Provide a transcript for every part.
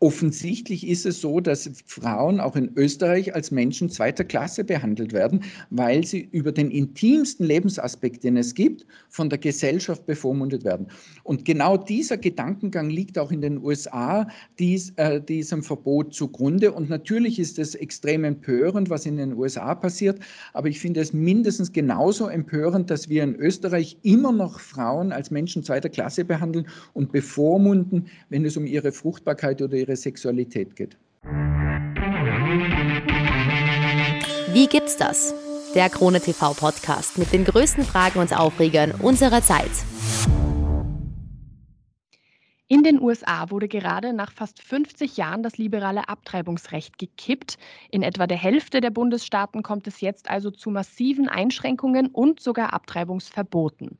Offensichtlich ist es so, dass Frauen auch in Österreich als Menschen zweiter Klasse behandelt werden, weil sie über den intimsten Lebensaspekt, den es gibt, von der Gesellschaft bevormundet werden. Und genau dieser Gedankengang liegt auch in den USA dies, äh, diesem Verbot zugrunde. Und natürlich ist es extrem empörend, was in den USA passiert, aber ich finde es mindestens genauso empörend, dass wir in Österreich immer noch Frauen als Menschen zweiter Klasse behandeln und bevormunden, wenn es um ihre Fruchtbarkeit oder ihre ihre Sexualität geht. Wie gibt's das? Der Krone TV Podcast mit den größten Fragen und Aufregern unserer Zeit. In den USA wurde gerade nach fast 50 Jahren das liberale Abtreibungsrecht gekippt. In etwa der Hälfte der Bundesstaaten kommt es jetzt also zu massiven Einschränkungen und sogar Abtreibungsverboten.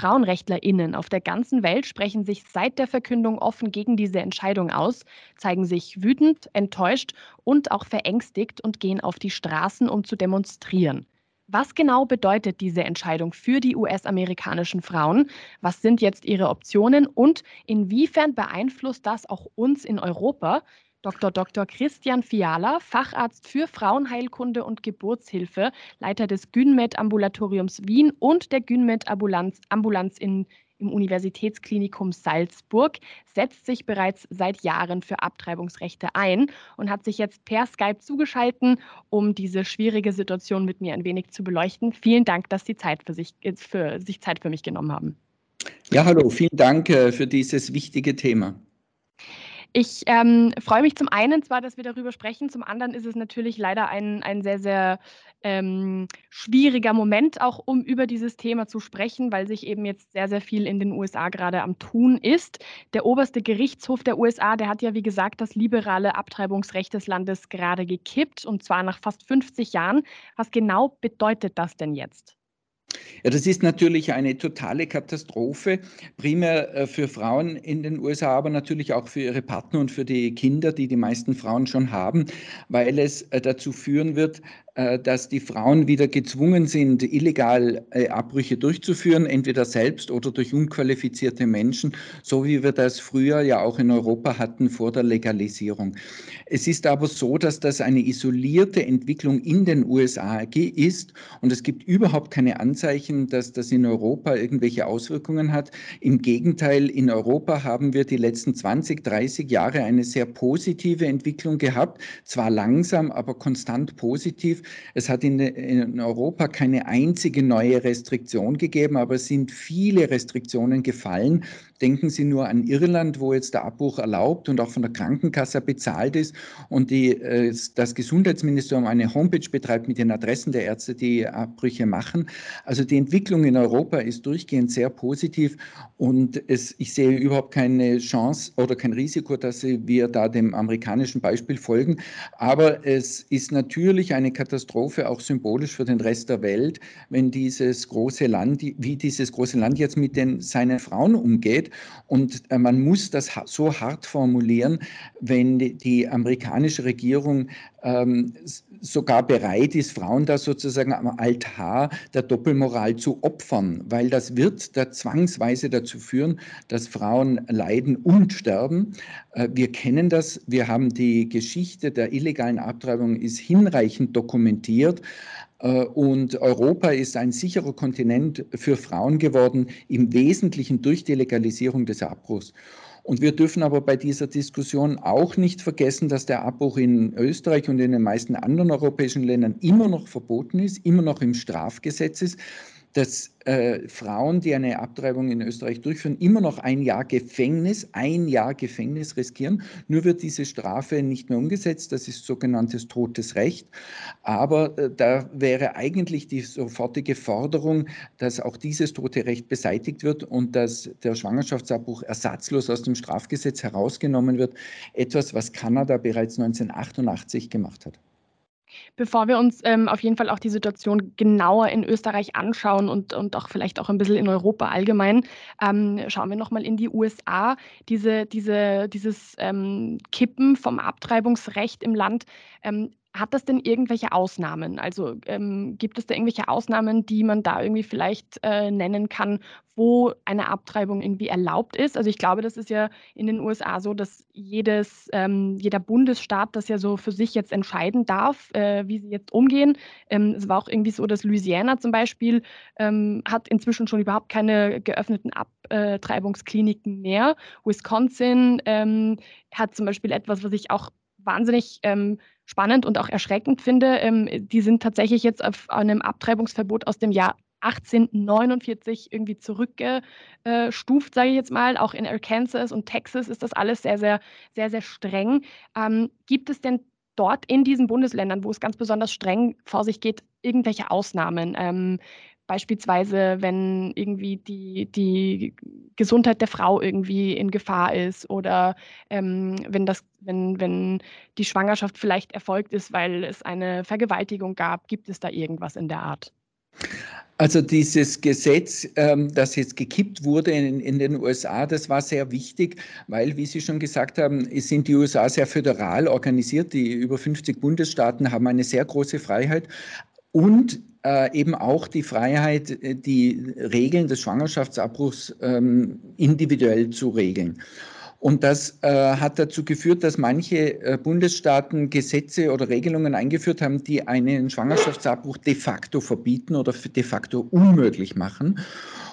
FrauenrechtlerInnen auf der ganzen Welt sprechen sich seit der Verkündung offen gegen diese Entscheidung aus, zeigen sich wütend, enttäuscht und auch verängstigt und gehen auf die Straßen, um zu demonstrieren. Was genau bedeutet diese Entscheidung für die US-amerikanischen Frauen? Was sind jetzt ihre Optionen und inwiefern beeinflusst das auch uns in Europa? Dr. Dr. Christian Fiala, Facharzt für Frauenheilkunde und Geburtshilfe, Leiter des Gynmed-Ambulatoriums Wien und der Gynmed-Ambulanz Ambulanz in, im Universitätsklinikum Salzburg, setzt sich bereits seit Jahren für Abtreibungsrechte ein und hat sich jetzt per Skype zugeschaltet, um diese schwierige Situation mit mir ein wenig zu beleuchten. Vielen Dank, dass Sie Zeit für sich, äh, für sich Zeit für mich genommen haben. Ja, hallo, vielen Dank äh, für dieses wichtige Thema. Ich ähm, freue mich zum einen zwar, dass wir darüber sprechen, zum anderen ist es natürlich leider ein, ein sehr, sehr ähm, schwieriger Moment, auch um über dieses Thema zu sprechen, weil sich eben jetzt sehr, sehr viel in den USA gerade am Tun ist. Der oberste Gerichtshof der USA, der hat ja, wie gesagt, das liberale Abtreibungsrecht des Landes gerade gekippt und zwar nach fast 50 Jahren. Was genau bedeutet das denn jetzt? Ja, das ist natürlich eine totale Katastrophe, primär äh, für Frauen in den USA, aber natürlich auch für ihre Partner und für die Kinder, die die meisten Frauen schon haben, weil es äh, dazu führen wird, dass die Frauen wieder gezwungen sind, illegal äh, Abbrüche durchzuführen, entweder selbst oder durch unqualifizierte Menschen, so wie wir das früher ja auch in Europa hatten vor der Legalisierung. Es ist aber so, dass das eine isolierte Entwicklung in den USA ist und es gibt überhaupt keine Anzeichen, dass das in Europa irgendwelche Auswirkungen hat. Im Gegenteil, in Europa haben wir die letzten 20, 30 Jahre eine sehr positive Entwicklung gehabt, zwar langsam, aber konstant positiv. Es hat in, in, Europa keine einzige neue Restriktion gegeben, aber es sind viele Restriktionen gefallen. Denken Sie nur an Irland, wo jetzt der Abbruch erlaubt und auch von der Krankenkasse bezahlt ist und die, äh, das Gesundheitsministerium eine Homepage betreibt mit den Adressen der Ärzte, die Abbrüche machen. Also die Entwicklung in Europa ist durchgehend sehr positiv und es, ich sehe überhaupt keine Chance oder kein Risiko, dass wir da dem amerikanischen Beispiel folgen. Aber es ist natürlich eine Katastrophe, auch symbolisch für den Rest der Welt, wenn dieses große Land, wie dieses große Land jetzt mit den, seinen Frauen umgeht und äh, man muss das so hart formulieren, wenn die amerikanische Regierung ähm, sogar bereit ist, Frauen da sozusagen am Altar der Doppelmoral zu opfern, weil das wird da zwangsweise dazu führen, dass Frauen leiden und sterben. Äh, wir kennen das, wir haben die Geschichte der illegalen Abtreibung ist hinreichend dokumentiert. Äh, und Europa ist ein sicherer Kontinent für Frauen geworden, im Wesentlichen durch die Legalisierung des Abbruchs. Und wir dürfen aber bei dieser Diskussion auch nicht vergessen, dass der Abbruch in Österreich und in den meisten anderen europäischen Ländern immer noch verboten ist, immer noch im Strafgesetz ist dass äh, Frauen, die eine Abtreibung in Österreich durchführen, immer noch ein Jahr Gefängnis, ein Jahr Gefängnis riskieren. Nur wird diese Strafe nicht mehr umgesetzt. Das ist sogenanntes totes Recht. Aber äh, da wäre eigentlich die sofortige Forderung, dass auch dieses tote Recht beseitigt wird und dass der Schwangerschaftsabbruch ersatzlos aus dem Strafgesetz herausgenommen wird. Etwas, was Kanada bereits 1988 gemacht hat. Bevor wir uns ähm, auf jeden Fall auch die Situation genauer in Österreich anschauen und, und auch vielleicht auch ein bisschen in Europa allgemein, ähm, schauen wir nochmal in die USA. Diese, diese, dieses ähm, Kippen vom Abtreibungsrecht im Land ähm, hat das denn irgendwelche Ausnahmen? Also ähm, gibt es da irgendwelche Ausnahmen, die man da irgendwie vielleicht äh, nennen kann, wo eine Abtreibung irgendwie erlaubt ist? Also ich glaube, das ist ja in den USA so, dass jedes, ähm, jeder Bundesstaat das ja so für sich jetzt entscheiden darf, äh, wie sie jetzt umgehen. Ähm, es war auch irgendwie so, dass Louisiana zum Beispiel ähm, hat inzwischen schon überhaupt keine geöffneten Abtreibungskliniken mehr. Wisconsin ähm, hat zum Beispiel etwas, was ich auch wahnsinnig ähm, spannend und auch erschreckend finde. Ähm, die sind tatsächlich jetzt auf einem Abtreibungsverbot aus dem Jahr 1849 irgendwie zurückgestuft, sage ich jetzt mal. Auch in Arkansas und Texas ist das alles sehr, sehr, sehr, sehr streng. Ähm, gibt es denn dort in diesen Bundesländern, wo es ganz besonders streng vor sich geht, irgendwelche Ausnahmen? Ähm, Beispielsweise, wenn irgendwie die, die Gesundheit der Frau irgendwie in Gefahr ist oder ähm, wenn, das, wenn, wenn die Schwangerschaft vielleicht erfolgt ist, weil es eine Vergewaltigung gab, gibt es da irgendwas in der Art? Also dieses Gesetz, ähm, das jetzt gekippt wurde in, in, den USA, das war sehr wichtig, weil, wie Sie schon gesagt haben, sind die USA sehr föderal organisiert. Die über 50 Bundesstaaten haben eine sehr große Freiheit. Und äh, eben auch die Freiheit, äh, die Regeln des Schwangerschaftsabbruchs ähm, individuell zu regeln. Und das äh, hat dazu geführt, dass manche äh, Bundesstaaten Gesetze oder Regelungen eingeführt haben, die einen Schwangerschaftsabbruch de facto verbieten oder de facto unmöglich machen.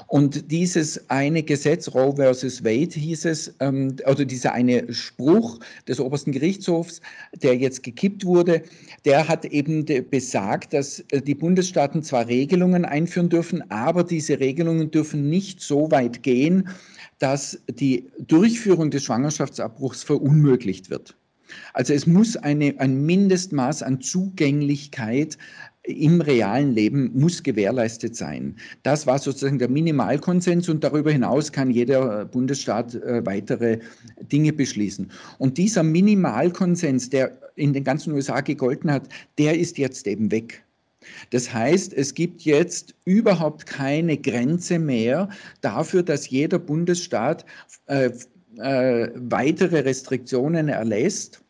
Und dieses eine Gesetz, Roe versus Wade hieß es, ähm, oder dieser eine Spruch des obersten Gerichtshofs, der jetzt gekippt wurde, der hat eben besagt, dass äh, die Bundesstaaten zwar Regelungen einführen dürfen, aber diese Regelungen dürfen nicht so weit gehen, dass die Durchführung des Schwangerschaftsabbruchs verunmöglicht wird. Also es muss eine, ein Mindestmaß an Zugänglichkeit im realen Leben muss gewährleistet sein. Das war sozusagen der Minimalkonsens und darüber hinaus kann jeder Bundesstaat äh, weitere Dinge beschließen. Und dieser Minimalkonsens, der in den ganzen USA gegolten hat, der ist jetzt eben weg. Das heißt, es gibt jetzt überhaupt keine Grenze mehr dafür, dass jeder Bundesstaat äh, äh, weitere Restriktionen erlässt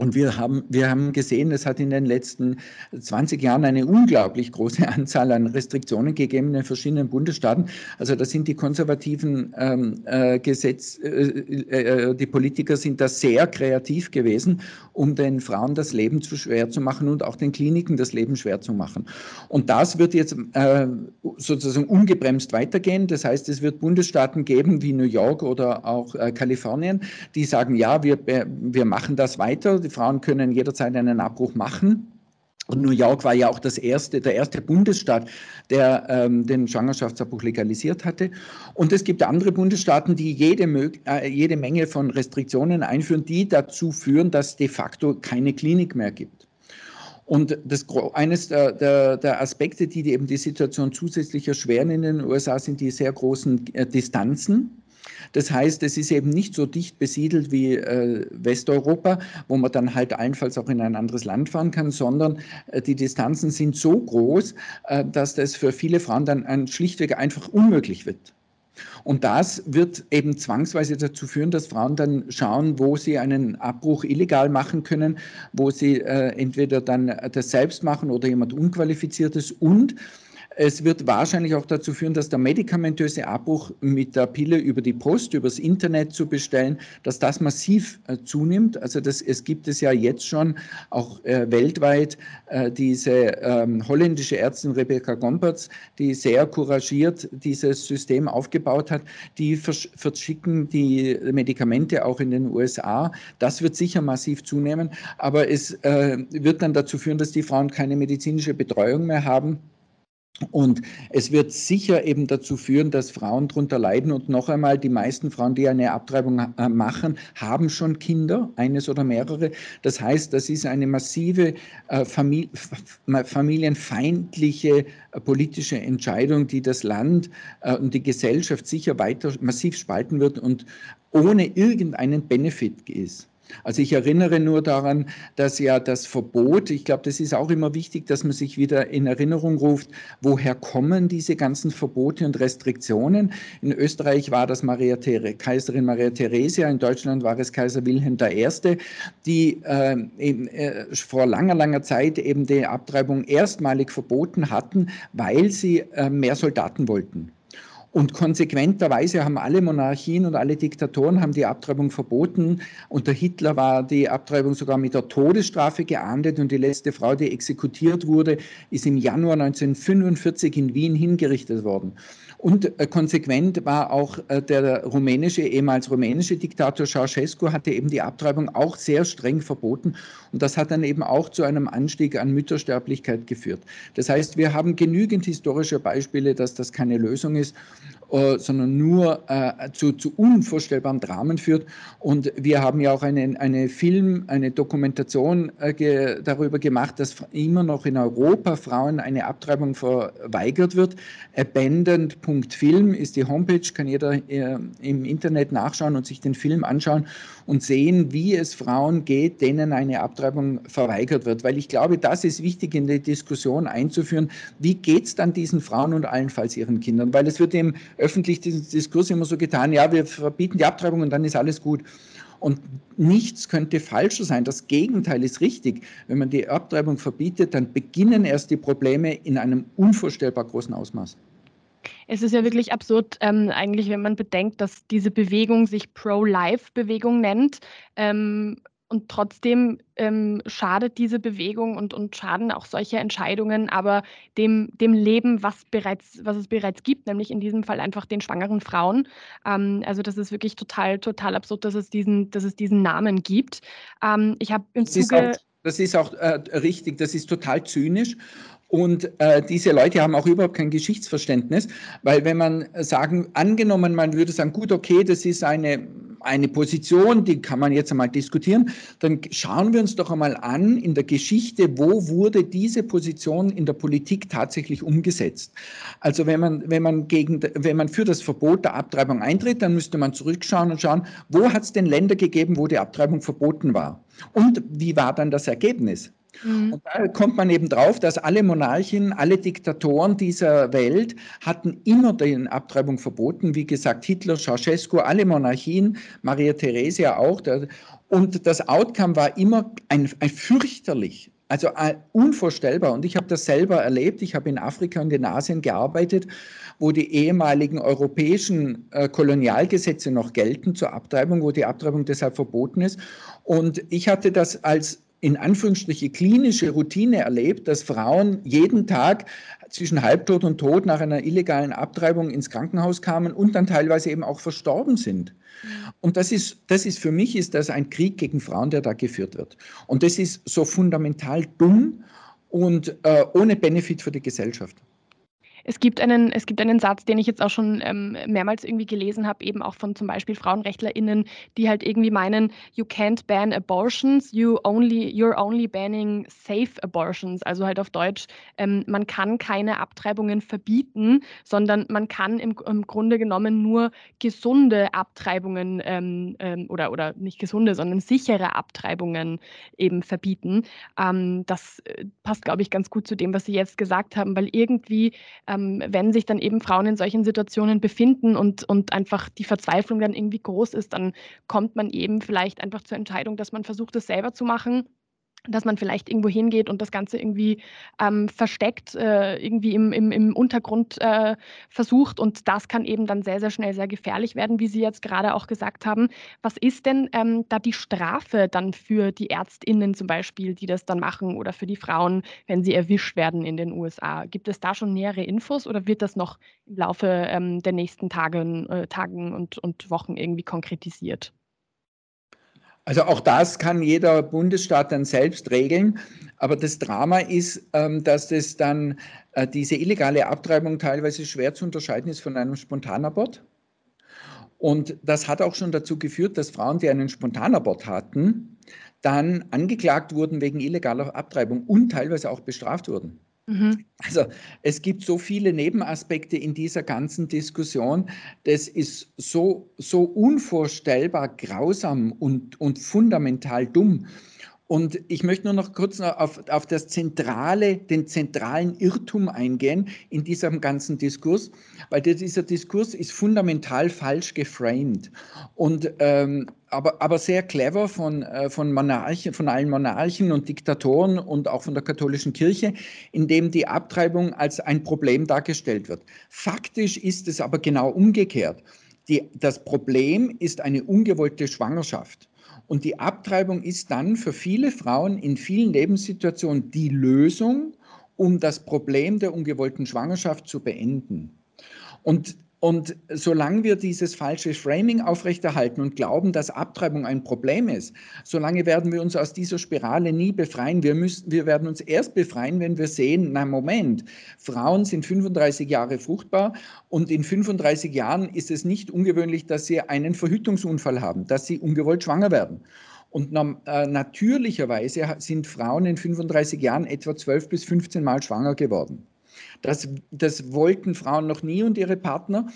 und wir haben, wir haben gesehen, es hat in den letzten 20 Jahren eine unglaublich große Anzahl an Restriktionen gegeben in den verschiedenen Bundesstaaten. Also da sind die konservativen ähm, äh, Gesetz, äh, äh, die Politiker sind da sehr kreativ gewesen, um den Frauen das Leben zu schwer zu machen und auch den Kliniken das Leben schwer zu machen. Und das wird jetzt äh, sozusagen ungebremst weitergehen. Das heißt, es wird Bundesstaaten geben wie New York oder auch äh, Kalifornien, die sagen, ja, wir, wir machen das weiter die Frauen können jederzeit einen Abbruch machen. Und New York war ja auch das erste, der erste Bundesstaat, der ähm, den Schwangerschaftsabbruch legalisiert hatte. Und es gibt andere Bundesstaaten, die jede, äh, jede Menge von Restriktionen einführen, die dazu führen, dass de facto keine Klinik mehr gibt. Und das, eines der, der, der Aspekte, die, die eben die Situation zusätzlich erschweren in den USA, sind die sehr großen äh, Distanzen das heißt, es ist eben nicht so dicht besiedelt wie äh, Westeuropa, wo man dann halt allenfalls auch in ein anderes Land fahren kann, sondern äh, die Distanzen sind so groß, äh, dass das für viele Frauen dann ein, schlichtweg einfach unmöglich wird. Und das wird eben zwangsweise dazu führen, dass Frauen dann schauen, wo sie einen Abbruch illegal machen können, wo sie äh, entweder dann das selbst machen oder jemand Unqualifiziertes und es wird wahrscheinlich auch dazu führen, dass der medikamentöse Abbruch mit der Pille über die Post, übers Internet zu bestellen, dass das massiv äh, zunimmt. Also das, es gibt es ja jetzt schon auch äh, weltweit äh, diese ähm, holländische Ärztin Rebecca Gompertz, die sehr couragiert dieses System aufgebaut hat, die verschicken die Medikamente auch in den USA. Das wird sicher massiv zunehmen, aber es wird dann dazu führen, dass die Frauen keine medizinische Betreuung mehr haben und es wird sicher eben dazu führen, dass Frauen darunter leiden. Und noch einmal, die meisten Frauen, die eine Abtreibung äh, machen, haben schon Kinder, eines oder mehrere. Das heißt, das ist eine massive äh, familienfeindliche äh, politische Entscheidung, die das Land und die Gesellschaft sicher weiter massiv spalten wird und ohne irgendeinen Benefit ist. Also ich erinnere nur daran, dass ja das Verbot, ich glaube, das ist auch immer wichtig, dass man sich wieder in Erinnerung ruft, woher kommen diese ganzen Verbote und Restriktionen. In Österreich war das Maria Kaiserin Maria Theresia, in Deutschland war es Kaiser Wilhelm I., die äh, eben, äh, vor langer, langer Zeit eben die Abtreibung erstmalig verboten hatten, weil sie äh, mehr Soldaten wollten. Und konsequenterweise haben alle Monarchien und alle Diktatoren haben die Abtreibung verboten. Unter Hitler war die Abtreibung sogar mit der Todesstrafe geahndet und die letzte Frau, die exekutiert wurde, ist im Januar 1945 in Wien hingerichtet worden. Und äh, konsequent war auch äh, der rumänische, ehemals rumänische Diktator Ceausescu hatte eben die Abtreibung auch sehr streng verboten. Und das hat dann eben auch zu einem Anstieg an Müttersterblichkeit geführt. Das heißt, wir haben genügend historische Beispiele, dass das keine Lösung ist. Äh, sondern nur zu, zu, unvorstellbaren Dramen führt. Und wir haben ja auch einen eine Film, eine Dokumentation darüber gemacht, dass immer noch in Europa Frauen eine Abtreibung verweigert wird. Abandoned.film ist die Homepage, kann jeder äh, im Internet nachschauen und sich den Film anschauen und sehen, wie es Frauen geht, denen eine Abtreibung verweigert wird. Weil ich glaube, das ist wichtig in die Diskussion einzuführen. Wie geht es dann diesen Frauen und allenfalls ihren Kindern? Weil es wird im öffentlichen Diskurs immer so getan, ja, wir verbieten die Abtreibung und dann ist alles gut. Und nichts könnte falscher sein. Das Gegenteil ist richtig. Wenn man die Abtreibung verbietet, dann beginnen erst die Probleme in einem unvorstellbar großen Ausmaß. Es ist ja wirklich absurd, ähm, eigentlich, wenn man bedenkt, dass diese Bewegung sich Pro-Life-Bewegung nennt. Ähm, und trotzdem ähm, schadet diese Bewegung und, und schaden auch solche Entscheidungen aber dem, dem Leben, was, bereits, was es bereits gibt, nämlich in diesem Fall einfach den schwangeren Frauen. Ähm, also das ist wirklich total, total absurd, dass es diesen, dass es diesen Namen gibt. Ähm, ich habe im Zuge... Das ist auch äh, richtig, das ist total zynisch. Und äh, diese Leute haben auch überhaupt kein Geschichtsverständnis, weil wenn man sagen, angenommen, man würde sagen, gut, okay, das ist eine, eine Position, die kann man jetzt einmal diskutieren, dann schauen wir uns doch einmal an in der Geschichte, wo wurde diese Position in der Politik tatsächlich umgesetzt. Also wenn man, wenn man, gegen, wenn man für das Verbot der Abtreibung eintritt, dann müsste man zurückschauen und schauen, wo hat es denn Länder gegeben, wo die Abtreibung verboten war. Und wie war dann das Ergebnis? Mhm. Und da kommt man eben drauf, dass alle Monarchen, alle Diktatoren dieser Welt hatten immer die Abtreibung verboten. Wie gesagt, Hitler, Ceausescu, alle Monarchien, Maria Theresia auch. Und das Outcome war immer ein, ein fürchterlich. Also äh, unvorstellbar. Und ich habe das selber erlebt. Ich habe in Afrika und in Asien gearbeitet, wo die ehemaligen europäischen äh, Kolonialgesetze noch gelten zur Abtreibung, wo die Abtreibung deshalb verboten ist. Und ich hatte das als in Anführungsstriche klinische Routine erlebt, dass Frauen jeden Tag zwischen Halbtod und Tod nach einer illegalen Abtreibung ins Krankenhaus kamen und dann teilweise eben auch verstorben sind. Mhm. Und das ist, das ist für mich ist das ein Krieg gegen Frauen, der da geführt wird. Und das ist so fundamental dumm und äh, ohne Benefit für die Gesellschaft. Es gibt einen, es gibt einen Satz, den ich jetzt auch schon ähm, mehrmals irgendwie gelesen habe, eben auch von zum Beispiel FrauenrechtlerInnen, die halt irgendwie meinen, you can't ban abortions, you only, you're only banning safe abortions. Also halt auf Deutsch, ähm, man kann keine Abtreibungen verbieten, sondern man kann im, im Grunde genommen nur gesunde Abtreibungen ähm, ähm oder, oder nicht gesunde, sondern sichere Abtreibungen eben verbieten. Ähm, das äh, passt, glaube ich, ganz gut zu dem, was Sie jetzt gesagt haben, weil irgendwie ähm, wenn sich dann eben Frauen in solchen Situationen befinden und, und einfach die Verzweiflung dann irgendwie groß ist, dann kommt man eben vielleicht einfach zur Entscheidung, dass man versucht, das selber zu machen dass man vielleicht irgendwo hingeht und das Ganze irgendwie ähm, versteckt, äh, irgendwie im, im, im Untergrund äh, versucht. Und das kann eben dann sehr, sehr schnell sehr gefährlich werden, wie Sie jetzt gerade auch gesagt haben. Was ist denn ähm, da die Strafe dann für die ÄrztInnen zum Beispiel, die das dann machen oder für die Frauen, wenn sie erwischt werden in den USA? Gibt es da schon nähere Infos oder wird das noch im Laufe ähm, der nächsten Tagen, äh, Tagen und, und Wochen irgendwie konkretisiert? Also auch das kann jeder Bundesstaat dann selbst regeln. Aber das Drama ist, ähm, dass es dann äh, diese illegale Abtreibung teilweise schwer zu unterscheiden ist von einem Spontanabort. Und das hat auch schon dazu geführt, dass Frauen, die einen Spontanabort hatten, dann angeklagt wurden wegen illegaler Abtreibung und teilweise auch bestraft wurden. Mhm. Also es gibt so viele Nebenaspekte in dieser ganzen Diskussion. Das ist so, so unvorstellbar grausam und, und fundamental dumm. Und ich möchte nur noch kurz auf, auf das zentrale, den zentralen Irrtum eingehen in diesem ganzen Diskurs, weil dieser Diskurs ist fundamental falsch geframed und ähm, aber, aber sehr clever von, äh, von Monarchen, von allen Monarchen und Diktatoren und auch von der katholischen Kirche, in dem die Abtreibung als ein Problem dargestellt wird. Faktisch ist es aber genau umgekehrt. Die, das Problem ist eine ungewollte Schwangerschaft. Und die Abtreibung ist dann für viele Frauen in vielen Lebenssituationen die Lösung, um das Problem der ungewollten Schwangerschaft zu beenden. Und und solange wir dieses falsche Framing aufrechterhalten und glauben, dass Abtreibung ein Problem ist, solange werden wir uns aus dieser Spirale nie befreien. Wir, müssen, wir werden uns erst befreien, wenn wir sehen, na Moment, Frauen sind 35 Jahre fruchtbar und in 35 Jahren ist es nicht ungewöhnlich, dass sie einen Verhütungsunfall haben, dass sie ungewollt schwanger werden. Und äh, natürlicherweise sind Frauen in 35 Jahren etwa 12 bis 15 Mal schwanger geworden. Das, das wollten Frauen noch nie und ihre Partner.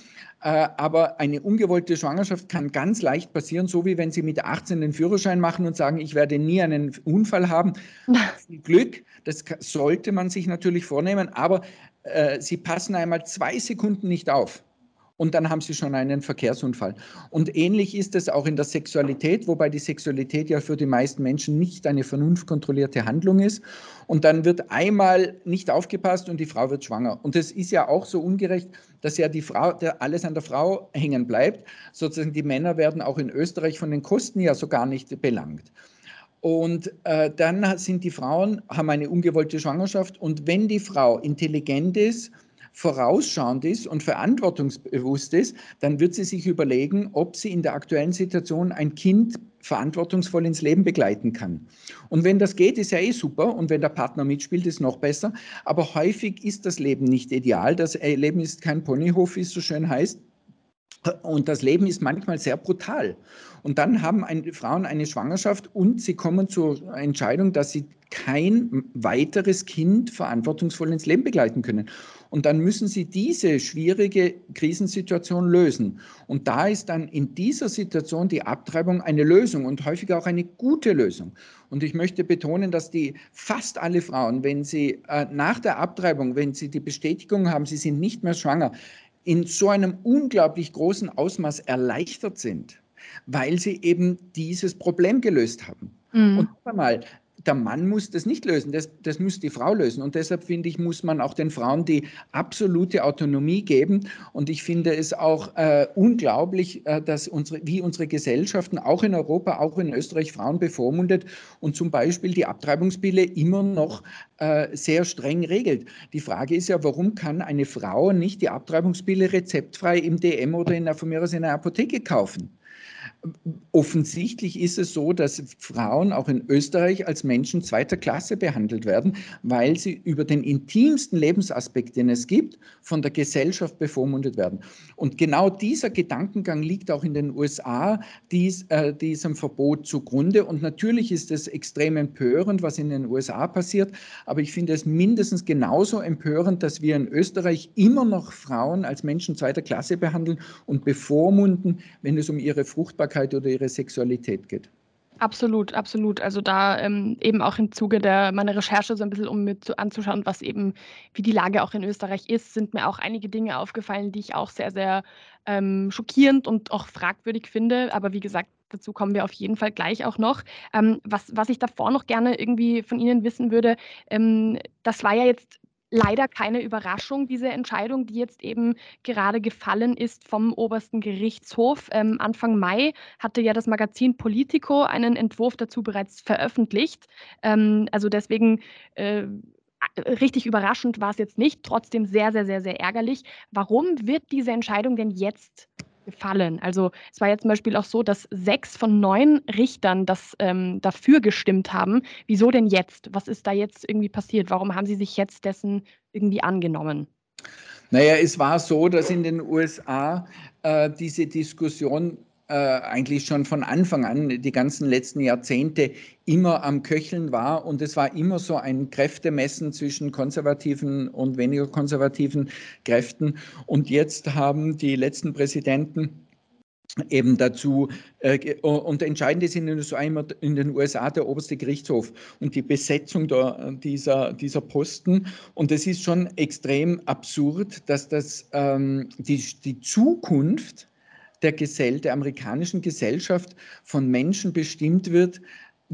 Äh, aber eine ungewollte Schwangerschaft kann ganz leicht passieren, so wie wenn Sie mit 18 den Führerschein machen und sagen, ich werde nie einen Unfall haben. Viel Glück, das sollte man sich natürlich vornehmen, aber äh, Sie passen einmal zwei Sekunden nicht auf und dann haben sie schon einen Verkehrsunfall. Und ähnlich ist es auch in der Sexualität, wobei die Sexualität ja für die meisten Menschen nicht eine vernunftkontrollierte Handlung ist. Und dann wird einmal nicht aufgepasst und die Frau wird schwanger. Und es ist ja auch so ungerecht, dass ja die Frau, alles an der Frau hängen bleibt. Sozusagen die Männer werden auch in Österreich von den Kosten ja so gar nicht belangt. Und äh, dann sind die Frauen, haben eine ungewollte Schwangerschaft. Und wenn die Frau intelligent ist, vorausschauend ist und verantwortungsbewusst ist, dann wird sie sich überlegen, ob sie in der aktuellen Situation ein Kind verantwortungsvoll ins Leben begleiten kann. Und wenn das geht, ist ja eh super. Und wenn der Partner mitspielt, ist noch besser. Aber häufig ist das Leben nicht ideal. Das Leben ist kein Ponyhof, wie es so schön heißt. Und das Leben ist manchmal sehr brutal. Und dann haben ein, Frauen eine Schwangerschaft und sie kommen zur Entscheidung, dass sie kein weiteres Kind verantwortungsvoll ins Leben begleiten können. Und dann müssen sie diese schwierige Krisensituation lösen. Und da ist dann in dieser Situation die Abtreibung eine Lösung und häufig auch eine gute Lösung. Und ich möchte betonen, dass die fast alle Frauen, wenn sie äh, nach der Abtreibung, wenn sie die Bestätigung haben, sie sind nicht mehr schwanger, in so einem unglaublich großen Ausmaß erleichtert sind, weil sie eben dieses Problem gelöst haben. Mhm. Und nochmal, der Mann muss das nicht lösen, das, das muss die Frau lösen. Und deshalb finde ich, muss man auch den Frauen die absolute Autonomie geben. Und ich finde es auch äh, unglaublich, äh, dass unsere, wie unsere Gesellschaften auch in Europa, auch in Österreich Frauen bevormundet und zum Beispiel die Abtreibungspille immer noch äh, sehr streng regelt. Die Frage ist ja, warum kann eine Frau nicht die Abtreibungspille rezeptfrei im DM oder in, von mir aus in der Apotheke kaufen? Offensichtlich ist es so, dass Frauen auch in Österreich als Menschen zweiter Klasse behandelt werden, weil sie über den intimsten Lebensaspekt, den es gibt, von der Gesellschaft bevormundet werden. Und genau dieser Gedankengang liegt auch in den USA dies, äh, diesem Verbot zugrunde. Und natürlich ist es extrem empörend, was in den USA passiert, aber ich finde es mindestens genauso empörend, dass wir in Österreich immer noch Frauen als Menschen zweiter Klasse behandeln und bevormunden, wenn es um ihre Fruchtbarkeit Fruchtbarkeit oder ihre Sexualität geht. Absolut, absolut. Also da ähm, eben auch im Zuge der meiner Recherche so ein bisschen, um mir zu, anzuschauen, was eben, wie die Lage auch in Österreich ist, sind mir auch einige Dinge aufgefallen, die ich auch sehr, sehr ähm, schockierend und auch fragwürdig finde. Aber wie gesagt, dazu kommen wir auf jeden Fall gleich auch noch. Ähm, was, was ich davor noch gerne irgendwie von Ihnen wissen würde, ähm, das war ja jetzt leider keine Überraschung, diese Entscheidung, die jetzt eben gerade gefallen ist vom obersten Gerichtshof. Ähm, Anfang Mai hatte ja das Magazin Politico einen Entwurf dazu bereits veröffentlicht. Ähm, also deswegen äh, richtig überraschend war es jetzt nicht, trotzdem sehr, sehr, sehr, sehr ärgerlich. Warum wird diese Entscheidung denn jetzt gefallen. Also es war ja zum Beispiel auch so, dass sechs von neun Richtern das ähm, dafür gestimmt haben. Wieso denn jetzt? Was ist da jetzt irgendwie passiert? Warum haben sie sich jetzt dessen irgendwie angenommen? Naja, es war so, dass in den USA äh, diese Diskussion äh, eigentlich schon von Anfang an, die ganzen letzten Jahrzehnte, immer am Köcheln war. Und es war immer so ein Kräftemessen zwischen konservativen und weniger konservativen Kräften. Und jetzt haben die letzten Präsidenten eben dazu. Äh, und entscheidend ist in den, USA in den USA der oberste Gerichtshof und die Besetzung der, dieser, dieser Posten. Und es ist schon extrem absurd, dass das ähm, die, die Zukunft der, Gesell der amerikanischen Gesellschaft von Menschen bestimmt wird,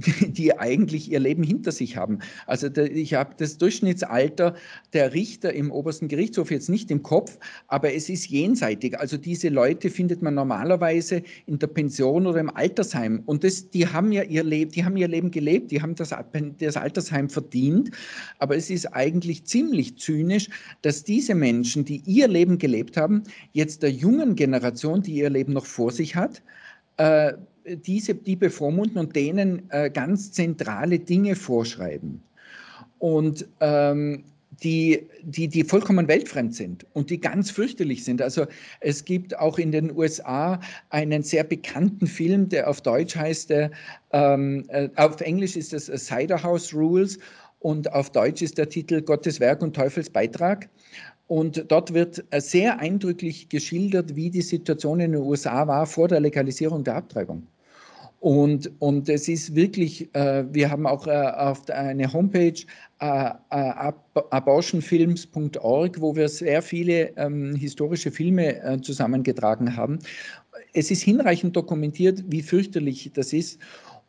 die eigentlich ihr Leben hinter sich haben. Also ich habe das Durchschnittsalter der Richter im obersten Gerichtshof jetzt nicht im Kopf, aber es ist jenseitig. Also diese Leute findet man normalerweise in der Pension oder im Altersheim. Und das, die haben ja ihr Leben, die haben ihr Leben gelebt, die haben das, das Altersheim verdient. Aber es ist eigentlich ziemlich zynisch, dass diese Menschen, die ihr Leben gelebt haben, jetzt der jungen Generation, die ihr Leben noch vor sich hat, diese, die bevormunden und denen äh, ganz zentrale Dinge vorschreiben. Und ähm, die, die, die vollkommen weltfremd sind und die ganz fürchterlich sind. Also es gibt auch in den USA einen sehr bekannten Film, der auf Deutsch heißt, der, ähm, äh, auf Englisch ist es Cider House Rules und auf Deutsch ist der Titel Gottes Werk und Teufels Beitrag. Und dort wird äh, sehr eindrücklich geschildert, wie die Situation in den USA war vor der Legalisierung der Abtreibung. Und, und es ist wirklich, äh, wir haben auch äh, auf eine Homepage äh, äh abortionfilms.org, wo wir sehr viele ähm, historische Filme äh, zusammengetragen haben. Es ist hinreichend dokumentiert, wie fürchterlich das ist.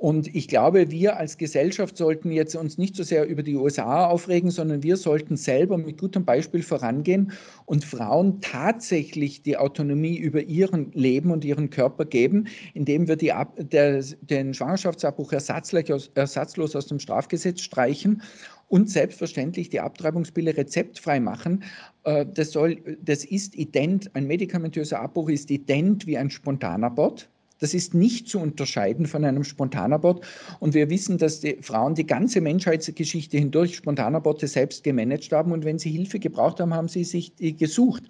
Und ich glaube, wir als Gesellschaft sollten jetzt uns nicht so sehr über die USA aufregen, sondern wir sollten selber mit gutem Beispiel vorangehen und Frauen tatsächlich die Autonomie über ihren Leben und ihren Körper geben, indem wir die, der, den Schwangerschaftsabbruch ersatzlos aus dem Strafgesetz streichen und selbstverständlich die Abtreibungspille rezeptfrei machen. Äh, das, soll, das ist ident, ein medikamentöser Abbruch ist ident wie ein Spontanabort. Das ist nicht zu unterscheiden von einem Spontanabort. Und wir wissen, dass die Frauen die ganze Menschheitsgeschichte hindurch Spontanaborte selbst gemanagt haben. Und wenn sie Hilfe gebraucht haben, haben sie sich die gesucht.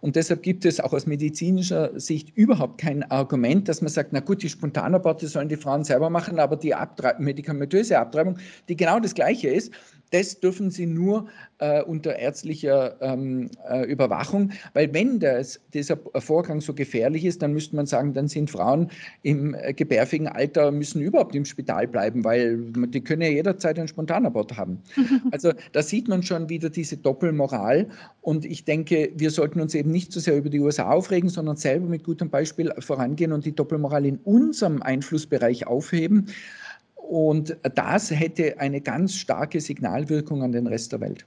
Und deshalb gibt es auch aus medizinischer Sicht überhaupt kein Argument, dass man sagt, na gut, die Spontanaborte sollen die Frauen selber machen, aber die Abtre medikamentöse Abtreibung, die genau das Gleiche ist, das dürfen sie nur äh, unter ärztlicher ähm, äh, Überwachung, weil wenn das, dieser Vorgang so gefährlich ist, dann müsste man sagen, dann sind Frauen im äh, gebärfähigen Alter, müssen überhaupt im Spital bleiben, weil die können ja jederzeit einen Spontanabort haben. Also da sieht man schon wieder diese Doppelmoral und ich denke, wir sollten uns eben nicht so sehr über die USA aufregen, sondern selber mit gutem Beispiel vorangehen und die Doppelmoral in unserem Einflussbereich aufheben. Und das hätte eine ganz starke Signalwirkung an den Rest der Welt.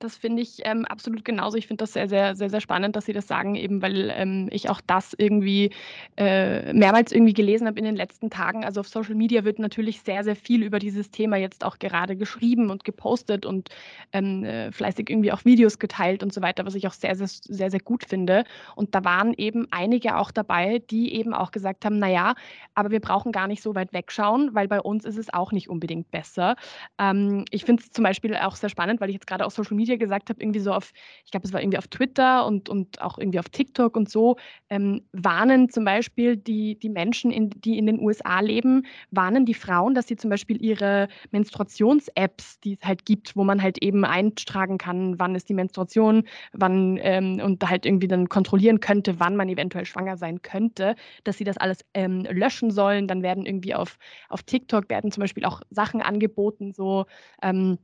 Das finde ich ähm, absolut genauso. Ich finde das sehr, sehr, sehr, sehr spannend, dass Sie das sagen, eben weil ähm, ich auch das irgendwie äh, mehrmals irgendwie gelesen habe in den letzten Tagen. Also auf Social Media wird natürlich sehr, sehr viel über dieses Thema jetzt auch gerade geschrieben und gepostet und ähm, äh, fleißig irgendwie auch Videos geteilt und so weiter, was ich auch sehr, sehr, sehr, sehr gut finde. Und da waren eben einige auch dabei, die eben auch gesagt haben, naja, aber wir brauchen gar nicht so weit wegschauen, weil bei uns ist es auch nicht unbedingt besser. Ähm, ich finde es zum Beispiel auch sehr spannend, weil ich jetzt gerade auf Social Media Media gesagt habe, irgendwie so auf, ich glaube, es war irgendwie auf Twitter und, und auch irgendwie auf TikTok und so, ähm, warnen zum Beispiel die, die Menschen, in, die in den USA leben, warnen die Frauen, dass sie zum Beispiel ihre Menstruations-Apps, die es halt gibt, wo man halt eben eintragen kann, wann ist die Menstruation, wann ähm, und halt irgendwie dann kontrollieren könnte, wann man eventuell schwanger sein könnte, dass sie das alles ähm, löschen sollen. Dann werden irgendwie auf, auf TikTok werden zum Beispiel auch Sachen angeboten, so ähm,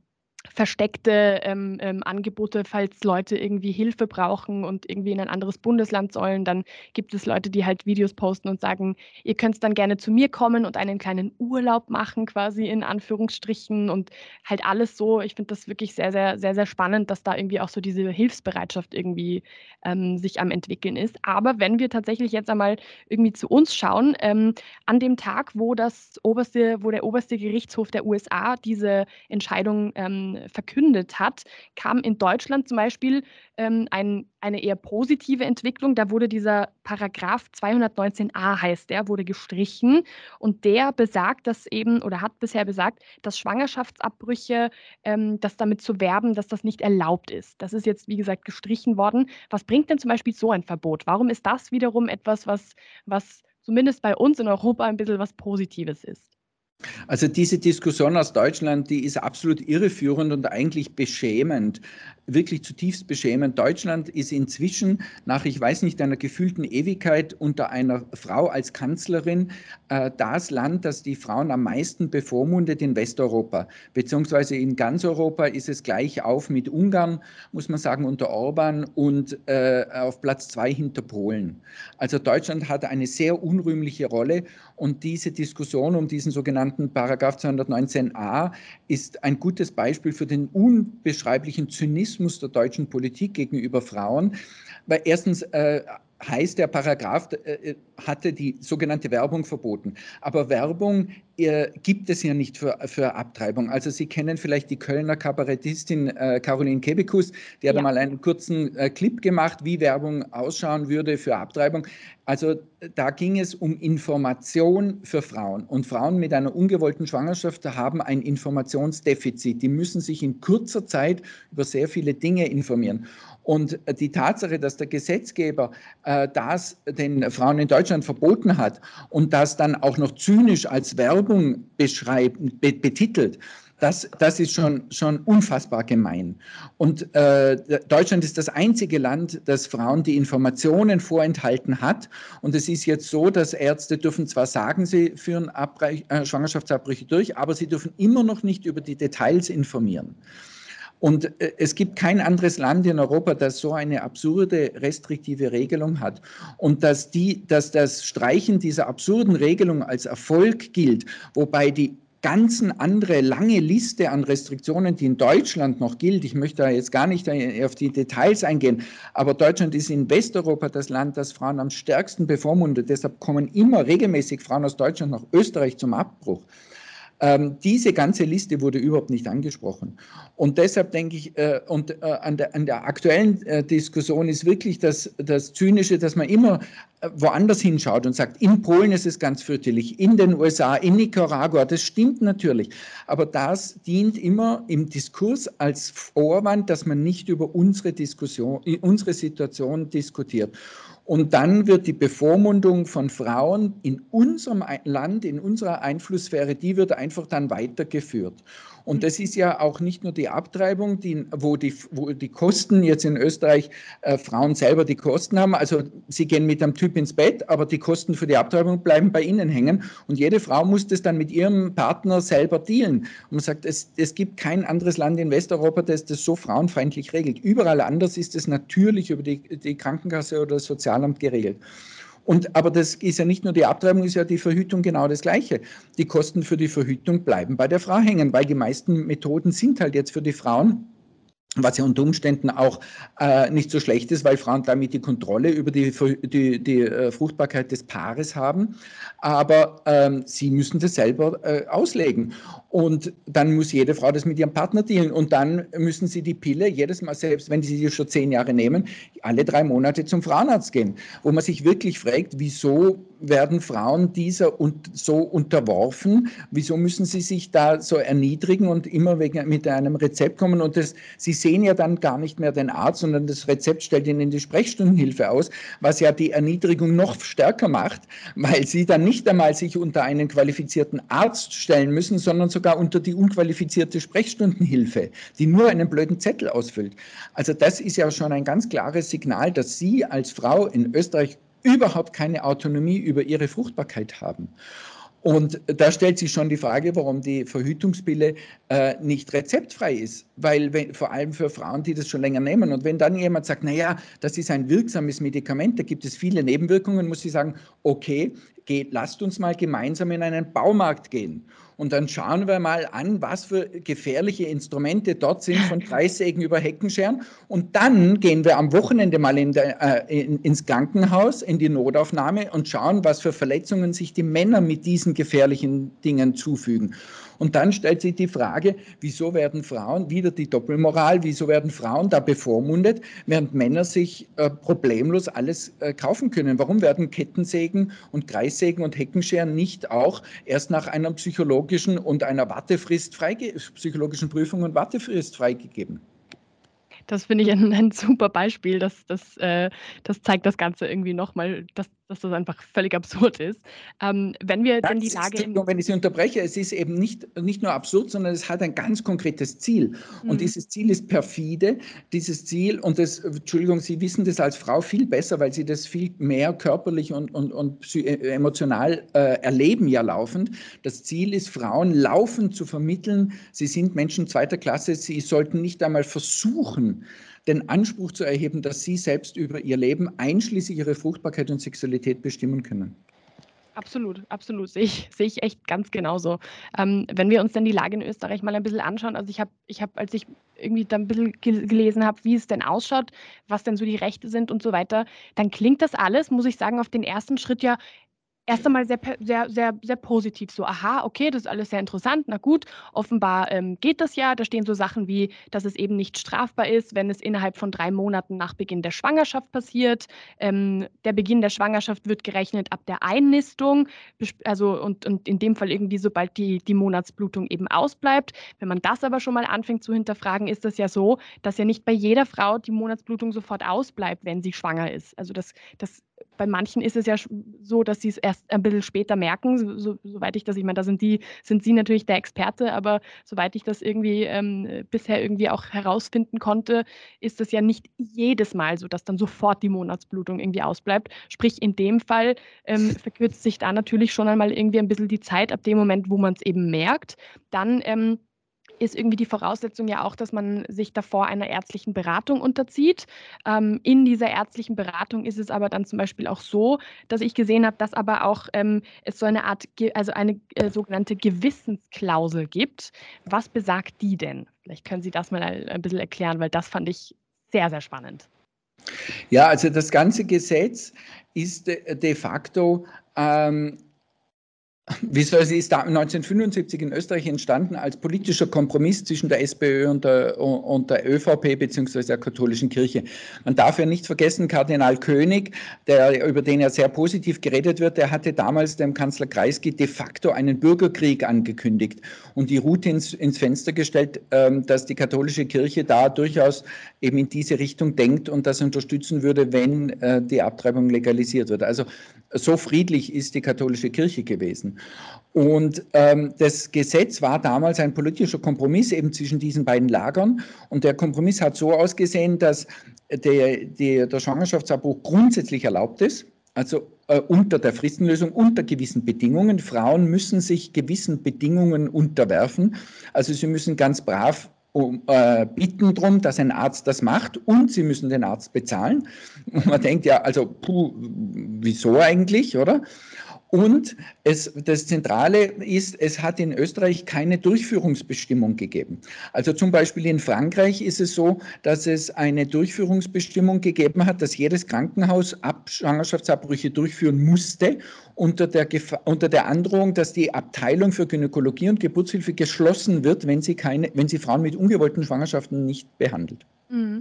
versteckte ähm, ähm, Angebote, falls Leute irgendwie Hilfe brauchen und irgendwie in ein anderes Bundesland sollen. Dann gibt es Leute, die halt Videos posten und sagen, ihr könnt dann gerne zu mir kommen und einen kleinen Urlaub machen, quasi in Anführungsstrichen und halt alles so. Ich finde das wirklich sehr, sehr, sehr, sehr spannend, dass da irgendwie auch so diese Hilfsbereitschaft irgendwie ähm, sich am entwickeln ist. Aber wenn wir tatsächlich jetzt einmal irgendwie zu uns schauen, ähm, an dem Tag, wo das oberste, wo der oberste Gerichtshof der USA diese Entscheidung ähm, verkündet hat, kam in Deutschland zum Beispiel ähm, ein, eine eher positive Entwicklung. Da wurde dieser Paragraph 219a heißt der, wurde gestrichen und der besagt, dass eben oder hat bisher besagt, dass Schwangerschaftsabbrüche, ähm, dass damit zu werben, dass das nicht erlaubt ist. Das ist jetzt, wie gesagt, gestrichen worden. Was bringt denn zum Beispiel so ein Verbot? Warum ist das wiederum etwas, was, was zumindest bei uns in Europa ein bisschen was Positives ist. Also diese Diskussion aus Deutschland, die ist absolut irreführend und eigentlich beschämend, wirklich zutiefst beschämend. Deutschland ist inzwischen nach, ich weiß nicht, einer gefühlten Ewigkeit unter einer Frau als Kanzlerin äh, das Land, das die Frauen am meisten bevormundet in Westeuropa. Beziehungsweise in ganz Europa ist es gleich auf mit Ungarn, muss man sagen, unter Orban und äh, auf Platz zwei hinter Polen. Also Deutschland hat eine sehr unrühmliche Rolle und diese Diskussion um diesen sogenannten Paragraph 219a ist ein gutes Beispiel für den unbeschreiblichen Zynismus der deutschen Politik gegenüber Frauen. Weil erstens äh, heißt, der Paragraph äh, äh, hatte die sogenannte Werbung verboten. Aber Werbung äh, gibt es ja nicht für, für Abtreibung. Also Sie kennen vielleicht die Kölner Kabarettistin äh, Caroline Kebekus, die hat ja. mal einen kurzen äh, Clip gemacht, wie Werbung ausschauen würde für Abtreibung. Also da ging es um Information für Frauen. Und Frauen mit einer ungewollten Schwangerschaft haben ein Informationsdefizit. Die müssen sich in kurzer Zeit über sehr viele Dinge informieren. Und die Tatsache, dass der Gesetzgeber äh, das den Frauen in Deutschland verboten hat und das dann auch noch zynisch als Werbung beschreibt, be betitelt, das, das ist schon, schon unfassbar gemein. Und äh, Deutschland ist das einzige Land, das Frauen die Informationen vorenthalten hat. Und es ist jetzt so, dass Ärzte dürfen zwar sagen, sie führen Abbrech, äh, Schwangerschaftsabbrüche durch, aber sie dürfen immer noch nicht über die Details informieren. Und äh, es gibt kein anderes Land in Europa, das so eine absurde restriktive Regelung hat. Und dass, die, dass das Streichen dieser absurden Regelung als Erfolg gilt, wobei die ganzen andere lange Liste an Restriktionen, die in Deutschland noch gilt. Ich möchte da jetzt gar nicht auf die Details eingehen, aber Deutschland ist in Westeuropa das Land, das Frauen am stärksten bevormundet. Deshalb kommen immer regelmäßig Frauen aus Deutschland nach Österreich zum Abbruch. Ähm, diese ganze Liste wurde überhaupt nicht angesprochen. Und deshalb denke ich, äh, und äh, an, der, an, der, aktuellen äh, Diskussion ist wirklich das, das Zynische, dass man immer äh, woanders hinschaut und sagt, in Polen ist es ganz fürchterlich, in den USA, in Nicaragua, das stimmt natürlich. Aber das dient immer im Diskurs als Vorwand, dass man nicht über unsere Diskussion, unsere Situation diskutiert. Und dann wird die Bevormundung von Frauen in unserem Land, in unserer Einflusssphäre, die wird einfach dann weitergeführt. Und das ist ja auch nicht nur die Abtreibung, die, wo, die, wo die Kosten jetzt in Österreich äh, Frauen selber die Kosten haben. Also sie gehen mit einem Typ ins Bett, aber die Kosten für die Abtreibung bleiben bei ihnen hängen. Und jede Frau muss das dann mit ihrem Partner selber dealen. Und man sagt, es, es gibt kein anderes Land in Westeuropa, das das so frauenfeindlich regelt. Überall anders ist es natürlich über die, die Krankenkasse oder das Sozialamt geregelt. Und, aber das ist ja nicht nur die Abtreibung, ist ja die Verhütung genau das Gleiche. Die Kosten für die Verhütung bleiben bei der Frau hängen, weil die meisten Methoden sind halt jetzt für die Frauen was ja unter Umständen auch äh, nicht so schlecht ist, weil Frauen damit die Kontrolle über die, die, die äh, Fruchtbarkeit des Paares haben. Aber ähm, sie müssen das selber äh, auslegen. Und dann muss jede Frau das mit ihrem Partner dealen. Und dann müssen sie die Pille jedes Mal, selbst wenn sie sie schon zehn Jahre nehmen, alle drei Monate zum Frauenarzt gehen. Wo man sich wirklich fragt, wieso werden Frauen dieser und so unterworfen? Wieso müssen sie sich da so erniedrigen und immer wegen, mit einem Rezept kommen? Und das, sie sehen ja dann gar nicht mehr den Arzt, sondern das Rezept stellt ihnen die Sprechstundenhilfe aus, was ja die Erniedrigung noch stärker macht, weil sie dann nicht einmal sich unter einen qualifizierten Arzt stellen müssen, sondern sogar unter die unqualifizierte Sprechstundenhilfe, die nur einen blöden Zettel ausfüllt. Also das ist ja schon ein ganz klares Signal, dass Sie als Frau in Österreich überhaupt keine Autonomie über ihre Fruchtbarkeit haben. Und da stellt sich schon die Frage, warum die Verhütungspille äh, nicht rezeptfrei ist. Weil wenn, vor allem für Frauen, die das schon länger nehmen. Und wenn dann jemand sagt, naja, das ist ein wirksames Medikament, da gibt es viele Nebenwirkungen, muss ich sagen, okay, geht, lasst uns mal gemeinsam in einen Baumarkt gehen. Und dann schauen wir mal an, was für gefährliche Instrumente dort sind, von Kreissägen über Heckenscheren. Und dann gehen wir am Wochenende mal in der, äh, in, ins Krankenhaus, in die Notaufnahme und schauen, was für Verletzungen sich die Männer mit diesen gefährlichen Dingen zufügen. Und dann stellt sich die Frage, wieso werden Frauen, wieder die Doppelmoral, wieso werden Frauen da bevormundet, während Männer sich äh, problemlos alles äh, kaufen können? Warum werden Kettensägen und Kreissägen und Heckenscheren nicht auch erst nach einer psychologischen und einer Wartefrist freige psychologischen Prüfung und Wartefrist freigegeben? Das finde ich ein, ein, super Beispiel. Das, das, äh, das zeigt das Ganze irgendwie nochmal, dass dass das einfach völlig absurd ist. Ähm, wenn wir denn die Lage. Ist, wenn ich Sie unterbreche, es ist eben nicht, nicht nur absurd, sondern es hat ein ganz konkretes Ziel. Und mhm. dieses Ziel ist perfide. Dieses Ziel, und das, Entschuldigung, Sie wissen das als Frau viel besser, weil Sie das viel mehr körperlich und, und, und äh, emotional äh, erleben ja laufend. Das Ziel ist, Frauen laufend zu vermitteln, sie sind Menschen zweiter Klasse, sie sollten nicht einmal versuchen, den Anspruch zu erheben, dass sie selbst über ihr Leben einschließlich ihrer Fruchtbarkeit und Sexualität bestimmen können. Absolut, absolut. Sehe ich, sehe ich echt ganz genauso. Ähm, wenn wir uns dann die Lage in Österreich mal ein bisschen anschauen, also ich habe, ich hab, als ich irgendwie dann ein bisschen gelesen habe, wie es denn ausschaut, was denn so die Rechte sind und so weiter, dann klingt das alles, muss ich sagen, auf den ersten Schritt ja erst einmal sehr, sehr, sehr, sehr positiv. So, aha, okay, das ist alles sehr interessant. Na gut, offenbar ähm, geht das ja. Da stehen so Sachen wie, dass es eben nicht strafbar ist, wenn es innerhalb von drei Monaten nach Beginn der Schwangerschaft passiert. Ähm, der Beginn der Schwangerschaft wird gerechnet ab der Einnistung. Also, und, und in dem Fall irgendwie, sobald die, die Monatsblutung eben ausbleibt. Wenn man das aber schon mal anfängt zu hinterfragen, ist das ja so, dass ja nicht bei jeder Frau die Monatsblutung sofort ausbleibt, wenn sie schwanger ist. Also das, das bei manchen ist es ja so, dass sie es erst ein bisschen später merken, so, so, soweit ich das, ich meine, da sind die, sind sie natürlich der Experte, aber soweit ich das irgendwie ähm, bisher irgendwie auch herausfinden konnte, ist es ja nicht jedes Mal so, dass dann sofort die Monatsblutung irgendwie ausbleibt. Sprich, in dem Fall ähm, verkürzt sich da natürlich schon einmal irgendwie ein bisschen die Zeit ab dem Moment, wo man es eben merkt. Dann ähm, ist irgendwie die Voraussetzung ja auch, dass man sich davor einer ärztlichen Beratung unterzieht. Ähm, in dieser ärztlichen Beratung ist es aber dann zum Beispiel auch so, dass ich gesehen habe, dass aber auch ähm, es so eine Art, also eine äh, sogenannte Gewissensklausel gibt. Was besagt die denn? Vielleicht können Sie das mal ein bisschen erklären, weil das fand ich sehr, sehr spannend. Ja, also das ganze Gesetz ist de facto ähm, Wieso sie ist da 1975 in Österreich entstanden als politischer Kompromiss zwischen der SPÖ und der, und der ÖVP bzw. der katholischen Kirche. Man darf ja nicht vergessen, Kardinal König, der, über den ja sehr positiv geredet wird, der hatte damals dem Kanzler Kreisky de facto einen Bürgerkrieg angekündigt und die Route ins, ins Fenster gestellt, ähm, dass die katholische Kirche da durchaus eben in diese Richtung denkt und das unterstützen würde, wenn äh, die Abtreibung legalisiert wird. Also so friedlich ist die katholische Kirche gewesen. Und ähm, das Gesetz war damals ein politischer Kompromiss eben zwischen diesen beiden Lagern. Und der Kompromiss hat so ausgesehen, dass der, der, der Schwangerschaftsabbruch grundsätzlich erlaubt ist, also äh, unter der Fristenlösung, unter gewissen Bedingungen. Frauen müssen sich gewissen Bedingungen unterwerfen. Also sie müssen ganz brav um, äh, bitten darum, dass ein Arzt das macht und sie müssen den Arzt bezahlen. Und man denkt ja, also, puh, wieso eigentlich, oder? Und es, das Zentrale ist, es hat in Österreich keine Durchführungsbestimmung gegeben. Also zum Beispiel in Frankreich ist es so, dass es eine Durchführungsbestimmung gegeben hat, dass jedes Krankenhaus Ab Schwangerschaftsabbrüche durchführen musste unter der, unter der Androhung, dass die Abteilung für Gynäkologie und Geburtshilfe geschlossen wird, wenn sie, keine, wenn sie Frauen mit ungewollten Schwangerschaften nicht behandelt. Mhm.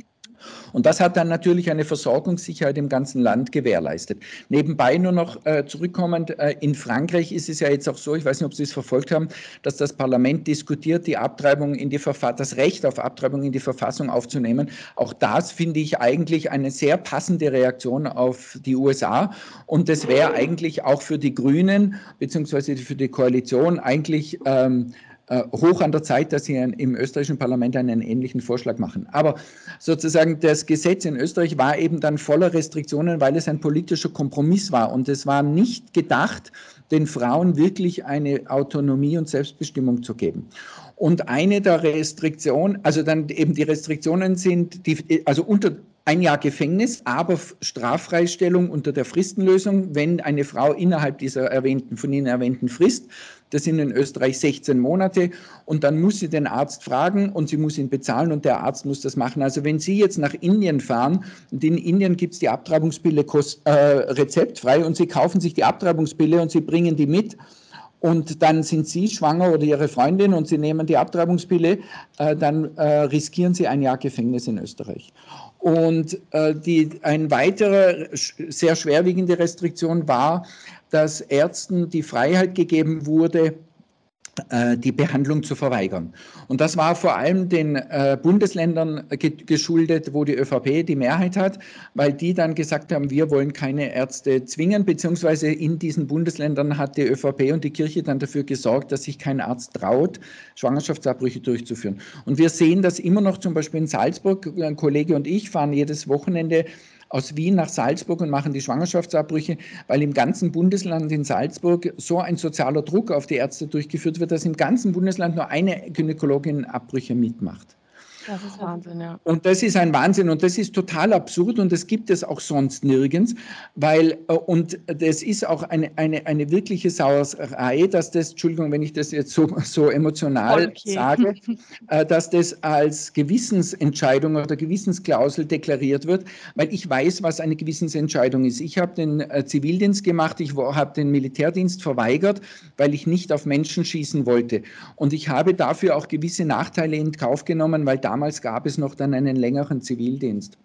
Und das hat dann natürlich eine Versorgungssicherheit im ganzen Land gewährleistet. Nebenbei nur noch äh, zurückkommend, äh, in Frankreich ist es ja jetzt auch so, ich weiß nicht, ob Sie es verfolgt haben, dass das Parlament diskutiert, die Abtreibung in die Verfassung, das Recht auf Abtreibung in die Verfassung aufzunehmen. Auch das finde ich eigentlich eine sehr passende Reaktion auf die USA. Und das wäre eigentlich auch für die Grünen beziehungsweise für die Koalition eigentlich ähm, äh, hoch an der Zeit, dass Sie im österreichischen Parlament einen ähnlichen Vorschlag machen. Aber sozusagen das Gesetz in Österreich war eben dann voller Restriktionen, weil es ein politischer Kompromiss war. Und es war nicht gedacht, den Frauen wirklich eine Autonomie und Selbstbestimmung zu geben. Und eine der Restriktionen, also dann eben die Restriktionen sind, die, also unter ein Jahr Gefängnis, aber Straffreistellung unter der Fristenlösung, wenn eine Frau innerhalb dieser erwähnten, von Ihnen erwähnten Frist das sind in Österreich 16 Monate. Und dann muss sie den Arzt fragen und sie muss ihn bezahlen und der Arzt muss das machen. Also wenn Sie jetzt nach Indien fahren und in Indien gibt es die Abtreibungspille äh, rezeptfrei und Sie kaufen sich die Abtreibungspille und Sie bringen die mit, und dann sind Sie schwanger oder Ihre Freundin und Sie nehmen die Abtreibungspille, äh, dann äh, riskieren Sie ein Jahr Gefängnis in Österreich. Und äh, die, eine weitere sehr schwerwiegende Restriktion war, dass Ärzten die Freiheit gegeben wurde, die Behandlung zu verweigern. Und das war vor allem den äh, Bundesländern geschuldet, wo die ÖVP die Mehrheit hat, weil die dann gesagt haben, wir wollen keine Ärzte zwingen, beziehungsweise in diesen Bundesländern hat die ÖVP und die Kirche dann dafür gesorgt, dass sich kein Arzt traut, Schwangerschaftsabbrüche durchzuführen. Und wir sehen das immer noch zum Beispiel in Salzburg. Ein Kollege und ich fahren jedes Wochenende aus Wien nach Salzburg und machen die Schwangerschaftsabbrüche, weil im ganzen Bundesland in Salzburg so ein sozialer Druck auf die Ärzte durchgeführt wird, dass im ganzen Bundesland nur eine Gynäkologin Abbrüche mitmacht. Das ist Wahnsinn, ja. Und das ist ein Wahnsinn und das ist total absurd und das gibt es auch sonst nirgends, weil, äh, und das ist auch eine, eine, eine wirkliche Sauerei, dass das, Entschuldigung, wenn ich das jetzt so, so emotional okay. sage, äh, dass das als Gewissensentscheidung oder Gewissensklausel deklariert wird, weil ich weiß, was eine Gewissensentscheidung ist. Ich habe den äh, Zivildienst gemacht, ich habe den Militärdienst verweigert, weil ich nicht auf Menschen schießen wollte. Und ich habe dafür auch gewisse Nachteile in Kauf genommen, weil da damals gab es noch dann einen längeren Zivildienst.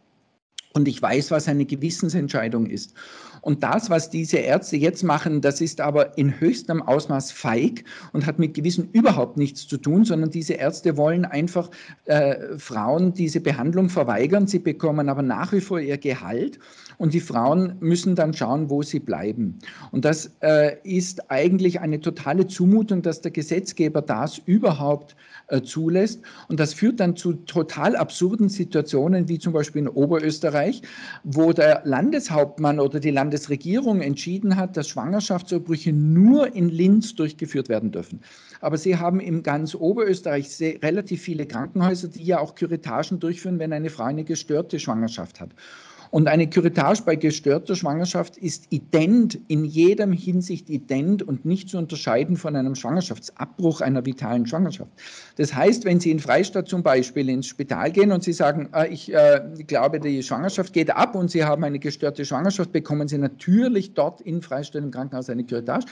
Und ich weiß, was eine Gewissensentscheidung ist. Und das, was diese Ärzte jetzt machen, das ist aber in höchstem Ausmaß feig und hat mit Gewissen überhaupt nichts zu tun, sondern diese Ärzte wollen einfach äh, Frauen diese Behandlung verweigern. Sie bekommen aber nach wie vor ihr Gehalt und die Frauen müssen dann schauen, wo sie bleiben. Und das äh, ist eigentlich eine totale Zumutung, dass der Gesetzgeber das überhaupt äh, zulässt. Und das führt dann zu total absurden Situationen, wie zum Beispiel in Oberösterreich, wo der Landeshauptmann oder die Landesregierung entschieden hat, dass Schwangerschaftsabbrüche nur in Linz durchgeführt werden dürfen. Aber sie haben in ganz Oberösterreich sehr, relativ viele Krankenhäuser, die ja auch Kuretagen durchführen, wenn eine Frau eine gestörte Schwangerschaft hat. Und eine Curettage bei gestörter Schwangerschaft ist ident, in jedem Hinsicht ident und nicht zu unterscheiden von einem Schwangerschaftsabbruch einer vitalen Schwangerschaft. Das heißt, wenn Sie in Freistadt zum Beispiel ins Spital gehen und Sie sagen, äh, ich äh, glaube, die Schwangerschaft geht ab und Sie haben eine gestörte Schwangerschaft, bekommen Sie natürlich dort in Freistadt im Krankenhaus eine Curettage.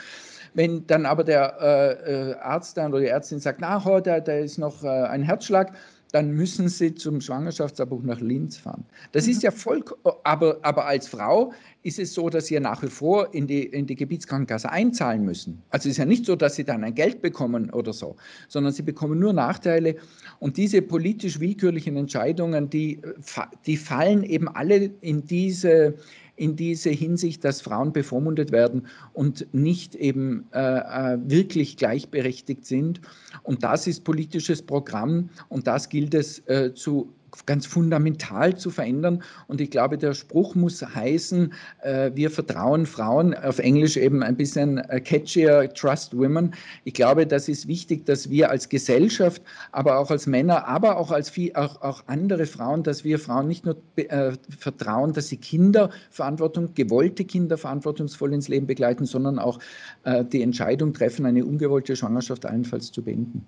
Wenn dann aber der äh, äh Arzt dann oder die Ärztin sagt, na, oh, da, da ist noch äh, ein Herzschlag, dann müssen sie zum Schwangerschaftsabbruch nach Linz fahren. Das mhm. ist ja voll, aber, aber als Frau ist es so, dass sie ja nach wie vor in die, in die Gebietskrankenkasse einzahlen müssen. Also es ist ja nicht so, dass sie dann ein Geld bekommen oder so, sondern sie bekommen nur Nachteile. Und diese politisch willkürlichen Entscheidungen, die, die fallen eben alle in diese in diese Hinsicht, dass Frauen bevormundet werden und nicht eben äh, äh, wirklich gleichberechtigt sind. Und das ist politisches Programm und das gilt es äh, zu ganz fundamental zu verändern. Und ich glaube, der Spruch muss heißen, äh, wir vertrauen Frauen, auf Englisch eben ein bisschen äh, catchier, trust women. Ich glaube, das ist wichtig, dass wir als Gesellschaft, aber auch als Männer, aber auch als viel, auch, auch andere Frauen, dass wir Frauen nicht nur äh, vertrauen, dass sie Kinder Verantwortung, gewollte Kinder verantwortungsvoll ins Leben begleiten, sondern auch äh, die Entscheidung treffen, eine ungewollte Schwangerschaft allenfalls zu beenden.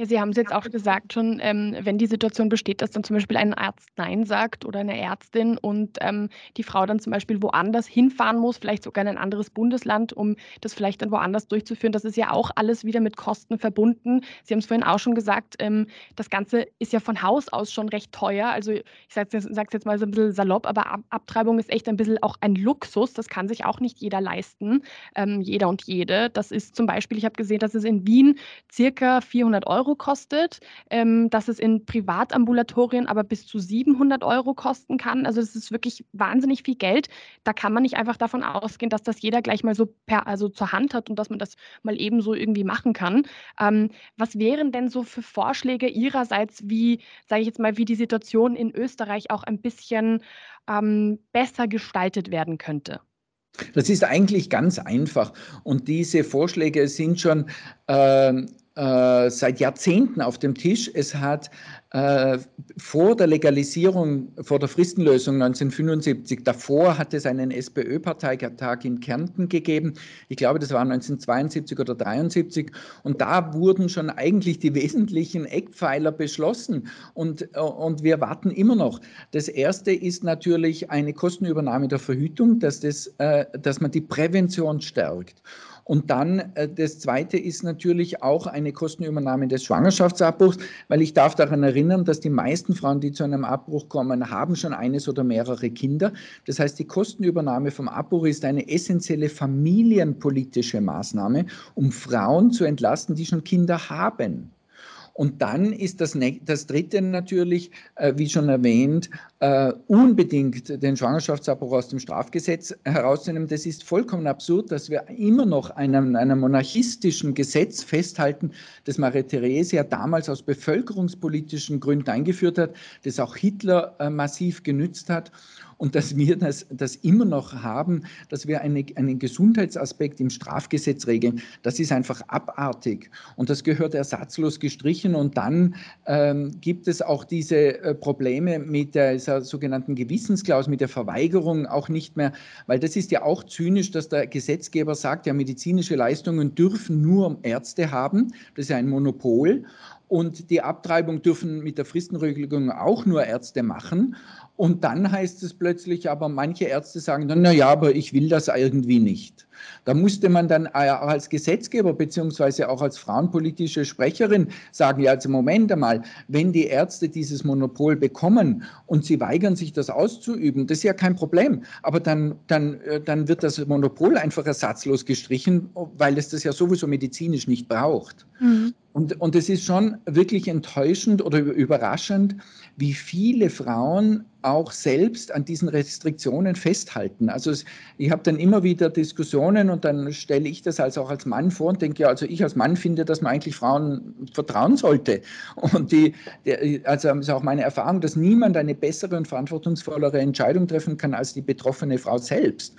Ja, Sie haben es jetzt auch gesagt schon, ähm, wenn die Situation besteht, dass dann zum Beispiel ein Arzt Nein sagt oder eine Ärztin und ähm, die Frau dann zum Beispiel woanders hinfahren muss, vielleicht sogar in ein anderes Bundesland, um das vielleicht dann woanders durchzuführen. Das ist ja auch alles wieder mit Kosten verbunden. Sie haben es vorhin auch schon gesagt, ähm, das Ganze ist ja von Haus aus schon recht teuer. Also ich sage es jetzt, mal so ein bisschen salopp, aber Ab Abtreibung ist echt ein bisschen auch ein Luxus. Das kann sich auch nicht jeder leisten, ähm, jeder und jede. Das ist zum Beispiel, ich habe gesehen, dass es in Wien circa 400 Euro Euro kostet, ähm, dass es in Privatambulatorien aber bis zu 700 Euro kosten kann. Also das ist wirklich wahnsinnig viel Geld. Da kann man nicht einfach davon ausgehen, dass das jeder gleich mal so per, also zur Hand hat und dass man das mal eben so irgendwie machen kann. Ähm, was wären denn so für Vorschläge Ihrerseits, wie, sage ich jetzt mal, wie die Situation in Österreich auch ein bisschen ähm, besser gestaltet werden könnte? Das ist eigentlich ganz einfach und diese Vorschläge sind schon äh, äh, seit Jahrzehnten auf dem Tisch. Es hat äh, vor der Legalisierung, vor der Fristenlösung 1975, davor hat es einen SPÖ-Parteitag in Kärnten gegeben. Ich glaube, das war 1972 oder 1973. Und da wurden schon eigentlich die wesentlichen Eckpfeiler beschlossen. Und, äh, und wir warten immer noch. Das erste ist natürlich eine Kostenübernahme der Verhütung, dass, das, äh, dass man die Prävention stärkt. Und dann äh, das Zweite ist natürlich auch eine Kostenübernahme des Schwangerschaftsabbruchs, weil ich darf daran erinnern, dass die meisten Frauen, die zu einem Abbruch kommen, haben schon eines oder mehrere Kinder. Das heißt, die Kostenübernahme vom Abbruch ist eine essentielle familienpolitische Maßnahme, um Frauen zu entlasten, die schon Kinder haben. Und dann ist das, das Dritte natürlich, äh, wie schon erwähnt, äh, unbedingt den Schwangerschaftsabbruch aus dem Strafgesetz herauszunehmen. Das ist vollkommen absurd, dass wir immer noch einem, einem monarchistischen Gesetz festhalten, das Maria Theresia damals aus bevölkerungspolitischen Gründen eingeführt hat, das auch Hitler äh, massiv genützt hat und dass wir das, das immer noch haben, dass wir eine, einen Gesundheitsaspekt im Strafgesetz regeln, das ist einfach abartig. Und das gehört ersatzlos gestrichen. Und dann ähm, gibt es auch diese äh, Probleme mit der, sogenannten Gewissensklausel, mit der Verweigerung auch nicht mehr, weil das ist ja auch zynisch, dass der Gesetzgeber sagt, ja, medizinische Leistungen dürfen nur Ärzte haben, das ist ja ein Monopol. Und die Abtreibung dürfen mit der Fristenregelung auch nur Ärzte machen. Und dann heißt es plötzlich, aber manche Ärzte sagen dann, na ja, aber ich will das irgendwie nicht. Da musste man dann äh, als Gesetzgeber beziehungsweise auch als frauenpolitische Sprecherin sagen, ja, also Moment einmal, wenn die Ärzte dieses Monopol bekommen und sie weigern sich das auszuüben, das ist ja kein Problem. Aber dann, dann, äh, dann wird das Monopol einfach ersatzlos gestrichen, weil es das ja sowieso medizinisch nicht braucht. Mhm. Und, und es ist schon wirklich enttäuschend oder überraschend, wie viele Frauen auch selbst an diesen Restriktionen festhalten. Also ich habe dann immer wieder Diskussionen und dann stelle ich das also auch als Mann vor und denke, ja, also ich als Mann finde, dass man eigentlich Frauen vertrauen sollte. Und die, die also ist auch meine Erfahrung, dass niemand eine bessere und verantwortungsvollere Entscheidung treffen kann als die betroffene Frau selbst.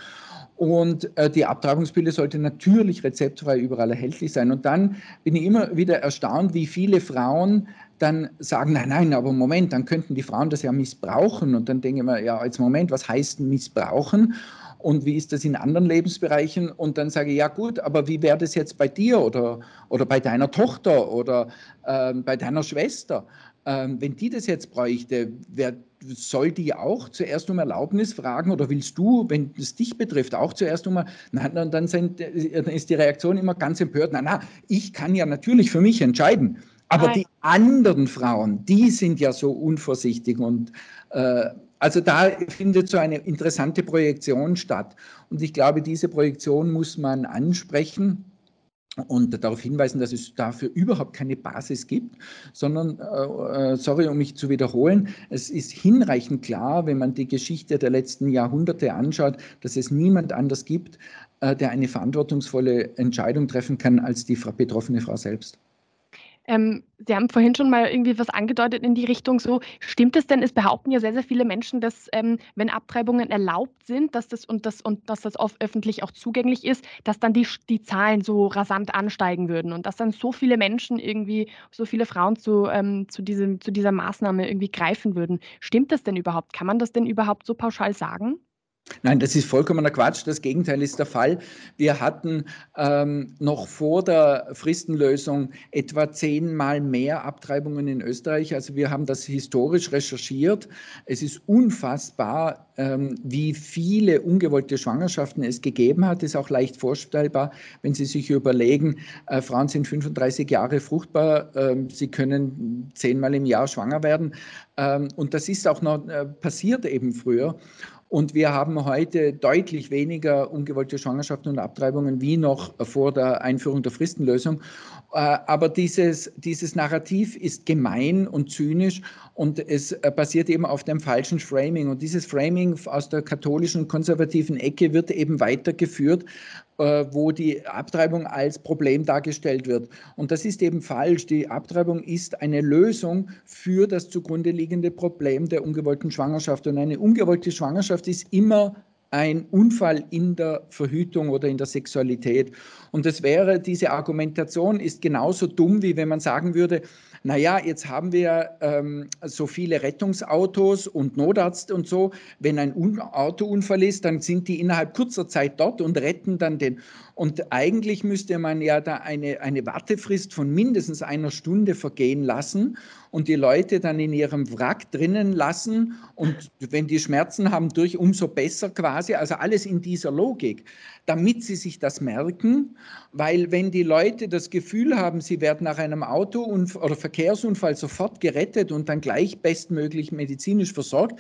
Und äh, die Abtreibungspille sollte natürlich rezeptfrei überall erhältlich sein. Und dann bin ich immer wieder erstaunt, wie viele Frauen dann sagen, nein, nein, aber Moment, dann könnten die Frauen das ja missbrauchen. Und dann denke ich mir, ja, jetzt Moment, was heißt missbrauchen? Und wie ist das in anderen Lebensbereichen? Und dann sage ich, ja gut, aber wie wäre das jetzt bei dir oder, oder bei deiner Tochter oder äh, bei deiner Schwester? Ähm, wenn die das jetzt bräuchte, wer, soll die auch zuerst um Erlaubnis fragen oder willst du, wenn es dich betrifft, auch zuerst um, na, dann, sind, dann ist die Reaktion immer ganz empört, na, na, ich kann ja natürlich für mich entscheiden. Aber Nein. die anderen Frauen, die sind ja so unvorsichtig und äh, also da findet so eine interessante Projektion statt. Und ich glaube, diese Projektion muss man ansprechen und darauf hinweisen, dass es dafür überhaupt keine Basis gibt, sondern, äh, äh, sorry, um mich zu wiederholen, es ist hinreichend klar, wenn man die Geschichte der letzten Jahrhunderte anschaut, dass es niemand anders gibt, äh, der eine verantwortungsvolle Entscheidung treffen kann als die betroffene Frau selbst. Ähm, Sie haben vorhin schon mal irgendwie was angedeutet in die Richtung so. Stimmt es denn? Es behaupten ja sehr, sehr viele Menschen, dass ähm, wenn Abtreibungen erlaubt sind, dass das und das und dass das oft öffentlich auch zugänglich ist, dass dann die, die Zahlen so rasant ansteigen würden und dass dann so viele Menschen irgendwie, so viele Frauen zu, ähm, zu, diesem, zu dieser Maßnahme irgendwie greifen würden. Stimmt das denn überhaupt? Kann man das denn überhaupt so pauschal sagen? Nein, das ist vollkommener Quatsch. Das Gegenteil ist der Fall. Wir hatten ähm, noch vor der Fristenlösung etwa zehnmal mehr Abtreibungen in Österreich. Also wir haben das historisch recherchiert. Es ist unfassbar, ähm, wie viele ungewollte Schwangerschaften es gegeben hat. Das ist auch leicht vorstellbar, wenn Sie sich überlegen, äh, Frauen sind 35 Jahre fruchtbar, äh, sie können zehnmal im Jahr schwanger werden. Ähm, und das ist auch noch äh, passiert eben früher. Und wir haben heute deutlich weniger ungewollte Schwangerschaften und Abtreibungen wie noch vor der Einführung der Fristenlösung. Äh, aber dieses, dieses Narrativ ist gemein und zynisch und es äh, basiert eben auf dem falschen Framing. Und dieses Framing aus der katholischen konservativen Ecke wird eben weitergeführt, äh, wo die Abtreibung als Problem dargestellt wird. Und das ist eben falsch. Die Abtreibung ist eine Lösung für das zugrunde liegende Problem der ungewollten Schwangerschaft. Und eine ungewollte Schwangerschaft ist immer ein Unfall in der Verhütung oder in der Sexualität. Und das wäre, diese Argumentation ist genauso dumm, wie wenn man sagen würde, naja, jetzt haben wir ähm, so viele Rettungsautos und Notarzt und so. Wenn ein Un Autounfall ist, dann sind die innerhalb kurzer Zeit dort und retten dann den. Und eigentlich müsste man ja da eine, eine Wartefrist von mindestens einer Stunde vergehen lassen und die Leute dann in ihrem Wrack drinnen lassen. Und wenn die Schmerzen haben, durch umso besser quasi also alles in dieser Logik, damit sie sich das merken, weil wenn die Leute das Gefühl haben, sie werden nach einem Auto- oder Verkehrsunfall sofort gerettet und dann gleich bestmöglich medizinisch versorgt,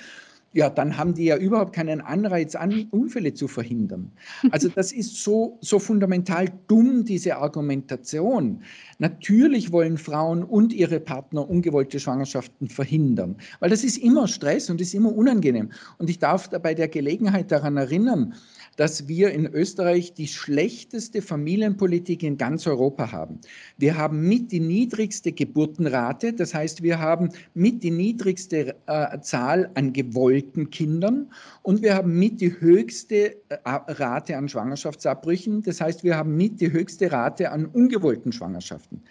ja, dann haben die ja überhaupt keinen Anreiz, an, Unfälle zu verhindern. Also das ist so, so fundamental dumm, diese Argumentation. Natürlich wollen Frauen und ihre Partner ungewollte Schwangerschaften verhindern, weil das ist immer Stress und ist immer unangenehm. Und ich darf bei der Gelegenheit daran erinnern, dass wir in Österreich die schlechteste Familienpolitik in ganz Europa haben. Wir haben mit die niedrigste Geburtenrate, das heißt, wir haben mit die niedrigste äh, Zahl an gewollten Kindern und wir haben mit die höchste äh, Rate an Schwangerschaftsabbrüchen, das heißt, wir haben mit die höchste Rate an ungewollten Schwangerschaften.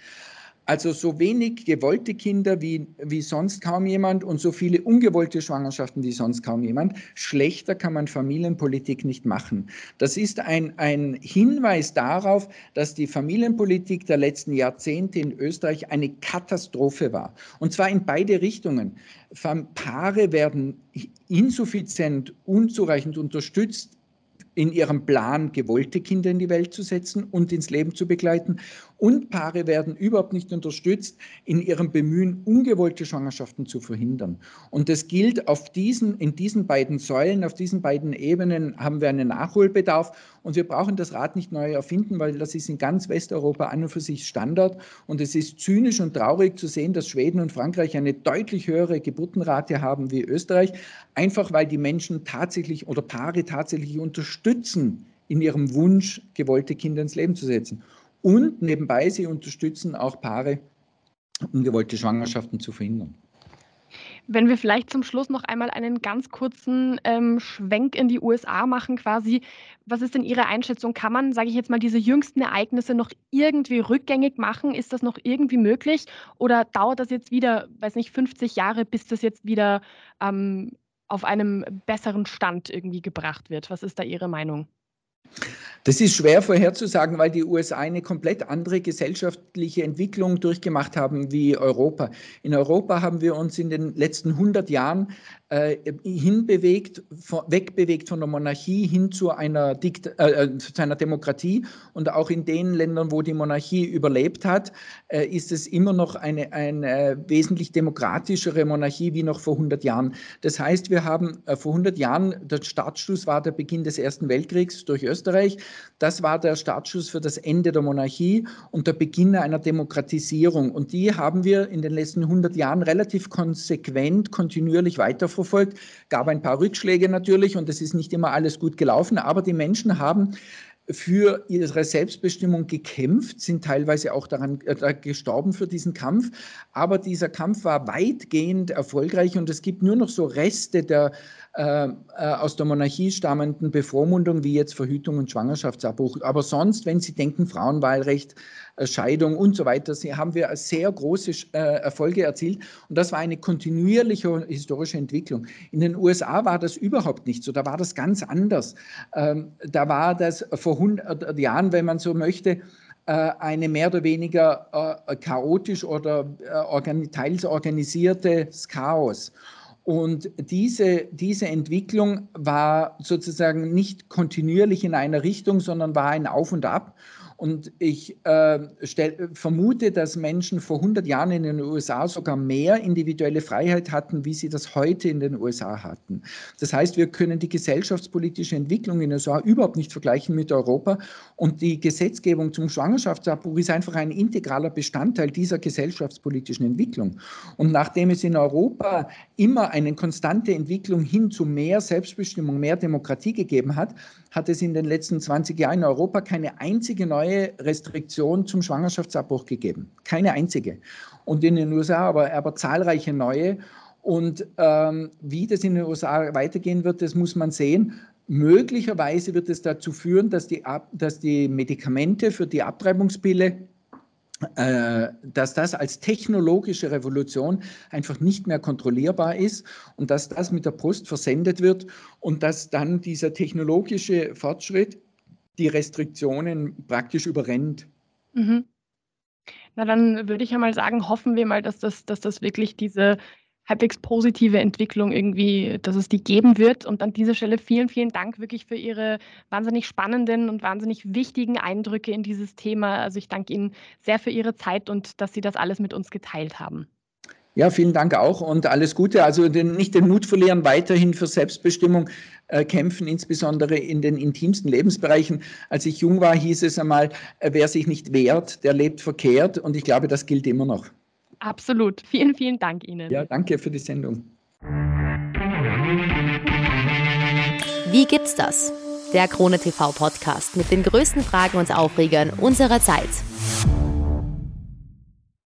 Also so wenig gewollte Kinder wie, wie sonst kaum jemand und so viele ungewollte Schwangerschaften wie sonst kaum jemand. Schlechter kann man Familienpolitik nicht machen. Das ist ein, ein Hinweis darauf, dass die Familienpolitik der letzten Jahrzehnte in Österreich eine Katastrophe war. Und zwar in beide Richtungen. Paare werden insuffizient, unzureichend unterstützt in ihrem Plan, gewollte Kinder in die Welt zu setzen und ins Leben zu begleiten. Und Paare werden überhaupt nicht unterstützt in ihrem Bemühen, ungewollte Schwangerschaften zu verhindern. Und das gilt auf diesen, in diesen beiden Säulen, auf diesen beiden Ebenen haben wir einen Nachholbedarf. Und wir brauchen das Rad nicht neu erfinden, weil das ist in ganz Westeuropa an und für sich Standard. Und es ist zynisch und traurig zu sehen, dass Schweden und Frankreich eine deutlich höhere Geburtenrate haben wie Österreich, einfach weil die Menschen tatsächlich oder Paare tatsächlich unterstützen in ihrem Wunsch, gewollte Kinder ins Leben zu setzen. Und nebenbei, sie unterstützen auch Paare, ungewollte Schwangerschaften zu verhindern. Wenn wir vielleicht zum Schluss noch einmal einen ganz kurzen ähm, Schwenk in die USA machen, quasi, was ist denn Ihre Einschätzung? Kann man, sage ich jetzt mal, diese jüngsten Ereignisse noch irgendwie rückgängig machen? Ist das noch irgendwie möglich? Oder dauert das jetzt wieder, weiß nicht, 50 Jahre, bis das jetzt wieder ähm, auf einem besseren Stand irgendwie gebracht wird? Was ist da Ihre Meinung? Das ist schwer vorherzusagen, weil die USA eine komplett andere gesellschaftliche Entwicklung durchgemacht haben wie Europa. In Europa haben wir uns in den letzten 100 Jahren äh, hinbewegt, wegbewegt von der Monarchie hin zu einer, Dikt äh, äh, zu einer Demokratie. Und auch in den Ländern, wo die Monarchie überlebt hat, äh, ist es immer noch eine, eine wesentlich demokratischere Monarchie wie noch vor 100 Jahren. Das heißt, wir haben äh, vor 100 Jahren, der Startschuss war der Beginn des Ersten Weltkriegs durch Österreich. Das war der Startschuss für das Ende der Monarchie und der Beginn einer Demokratisierung. Und die haben wir in den letzten 100 Jahren relativ konsequent, kontinuierlich weiterverfolgt verfolgt. Gab ein paar Rückschläge natürlich und es ist nicht immer alles gut gelaufen, aber die Menschen haben für ihre Selbstbestimmung gekämpft, sind teilweise auch daran äh, gestorben für diesen Kampf. Aber dieser Kampf war weitgehend erfolgreich und es gibt nur noch so Reste der äh, äh, aus der Monarchie stammenden Bevormundung, wie jetzt Verhütung und Schwangerschaftsabbruch. Aber sonst, wenn Sie denken, Frauenwahlrecht, Scheidung und so weiter, sie haben wir sehr große äh, Erfolge erzielt. Und das war eine kontinuierliche historische Entwicklung. In den USA war das überhaupt nicht so. Da war das ganz anders. Ähm, da war das vor 100 Jahren, wenn man so möchte, äh, eine mehr oder weniger chaotisch oder teils organisiertes Chaos. Und diese, diese Entwicklung war sozusagen nicht kontinuierlich in einer Richtung, sondern war ein Auf und Ab. Und ich äh, stell, vermute, dass Menschen vor 100 Jahren in den USA sogar mehr individuelle Freiheit hatten, wie sie das heute in den USA hatten. Das heißt, wir können die gesellschaftspolitische Entwicklung in den USA überhaupt nicht vergleichen mit Europa. Und die Gesetzgebung zum Schwangerschaftsabbruch ist einfach ein integraler Bestandteil dieser gesellschaftspolitischen Entwicklung. Und nachdem es in Europa immer eine konstante Entwicklung hin zu mehr Selbstbestimmung, mehr Demokratie gegeben hat, hat es in den letzten 20 Jahren in Europa keine einzige neue Restriktion zum Schwangerschaftsabbruch gegeben. Keine einzige. Und in den USA aber, aber zahlreiche neue. Und ähm, wie das in den USA weitergehen wird, das muss man sehen. Möglicherweise wird es dazu führen, dass die, dass die Medikamente für die Abtreibungspille äh, dass das als technologische Revolution einfach nicht mehr kontrollierbar ist und dass das mit der Post versendet wird und dass dann dieser technologische Fortschritt die Restriktionen praktisch überrennt. Mhm. Na, dann würde ich ja mal sagen, hoffen wir mal, dass das, dass das wirklich diese halbwegs positive Entwicklung irgendwie, dass es die geben wird. Und an dieser Stelle vielen, vielen Dank wirklich für Ihre wahnsinnig spannenden und wahnsinnig wichtigen Eindrücke in dieses Thema. Also ich danke Ihnen sehr für Ihre Zeit und dass Sie das alles mit uns geteilt haben. Ja, vielen Dank auch und alles Gute. Also den, nicht den Mut verlieren, weiterhin für Selbstbestimmung äh, kämpfen, insbesondere in den intimsten Lebensbereichen. Als ich jung war, hieß es einmal, äh, wer sich nicht wehrt, der lebt verkehrt. Und ich glaube, das gilt immer noch. Absolut. Vielen, vielen Dank Ihnen. Ja, danke für die Sendung. Wie gibt's das? Der Krone TV Podcast mit den größten Fragen und Aufregern unserer Zeit.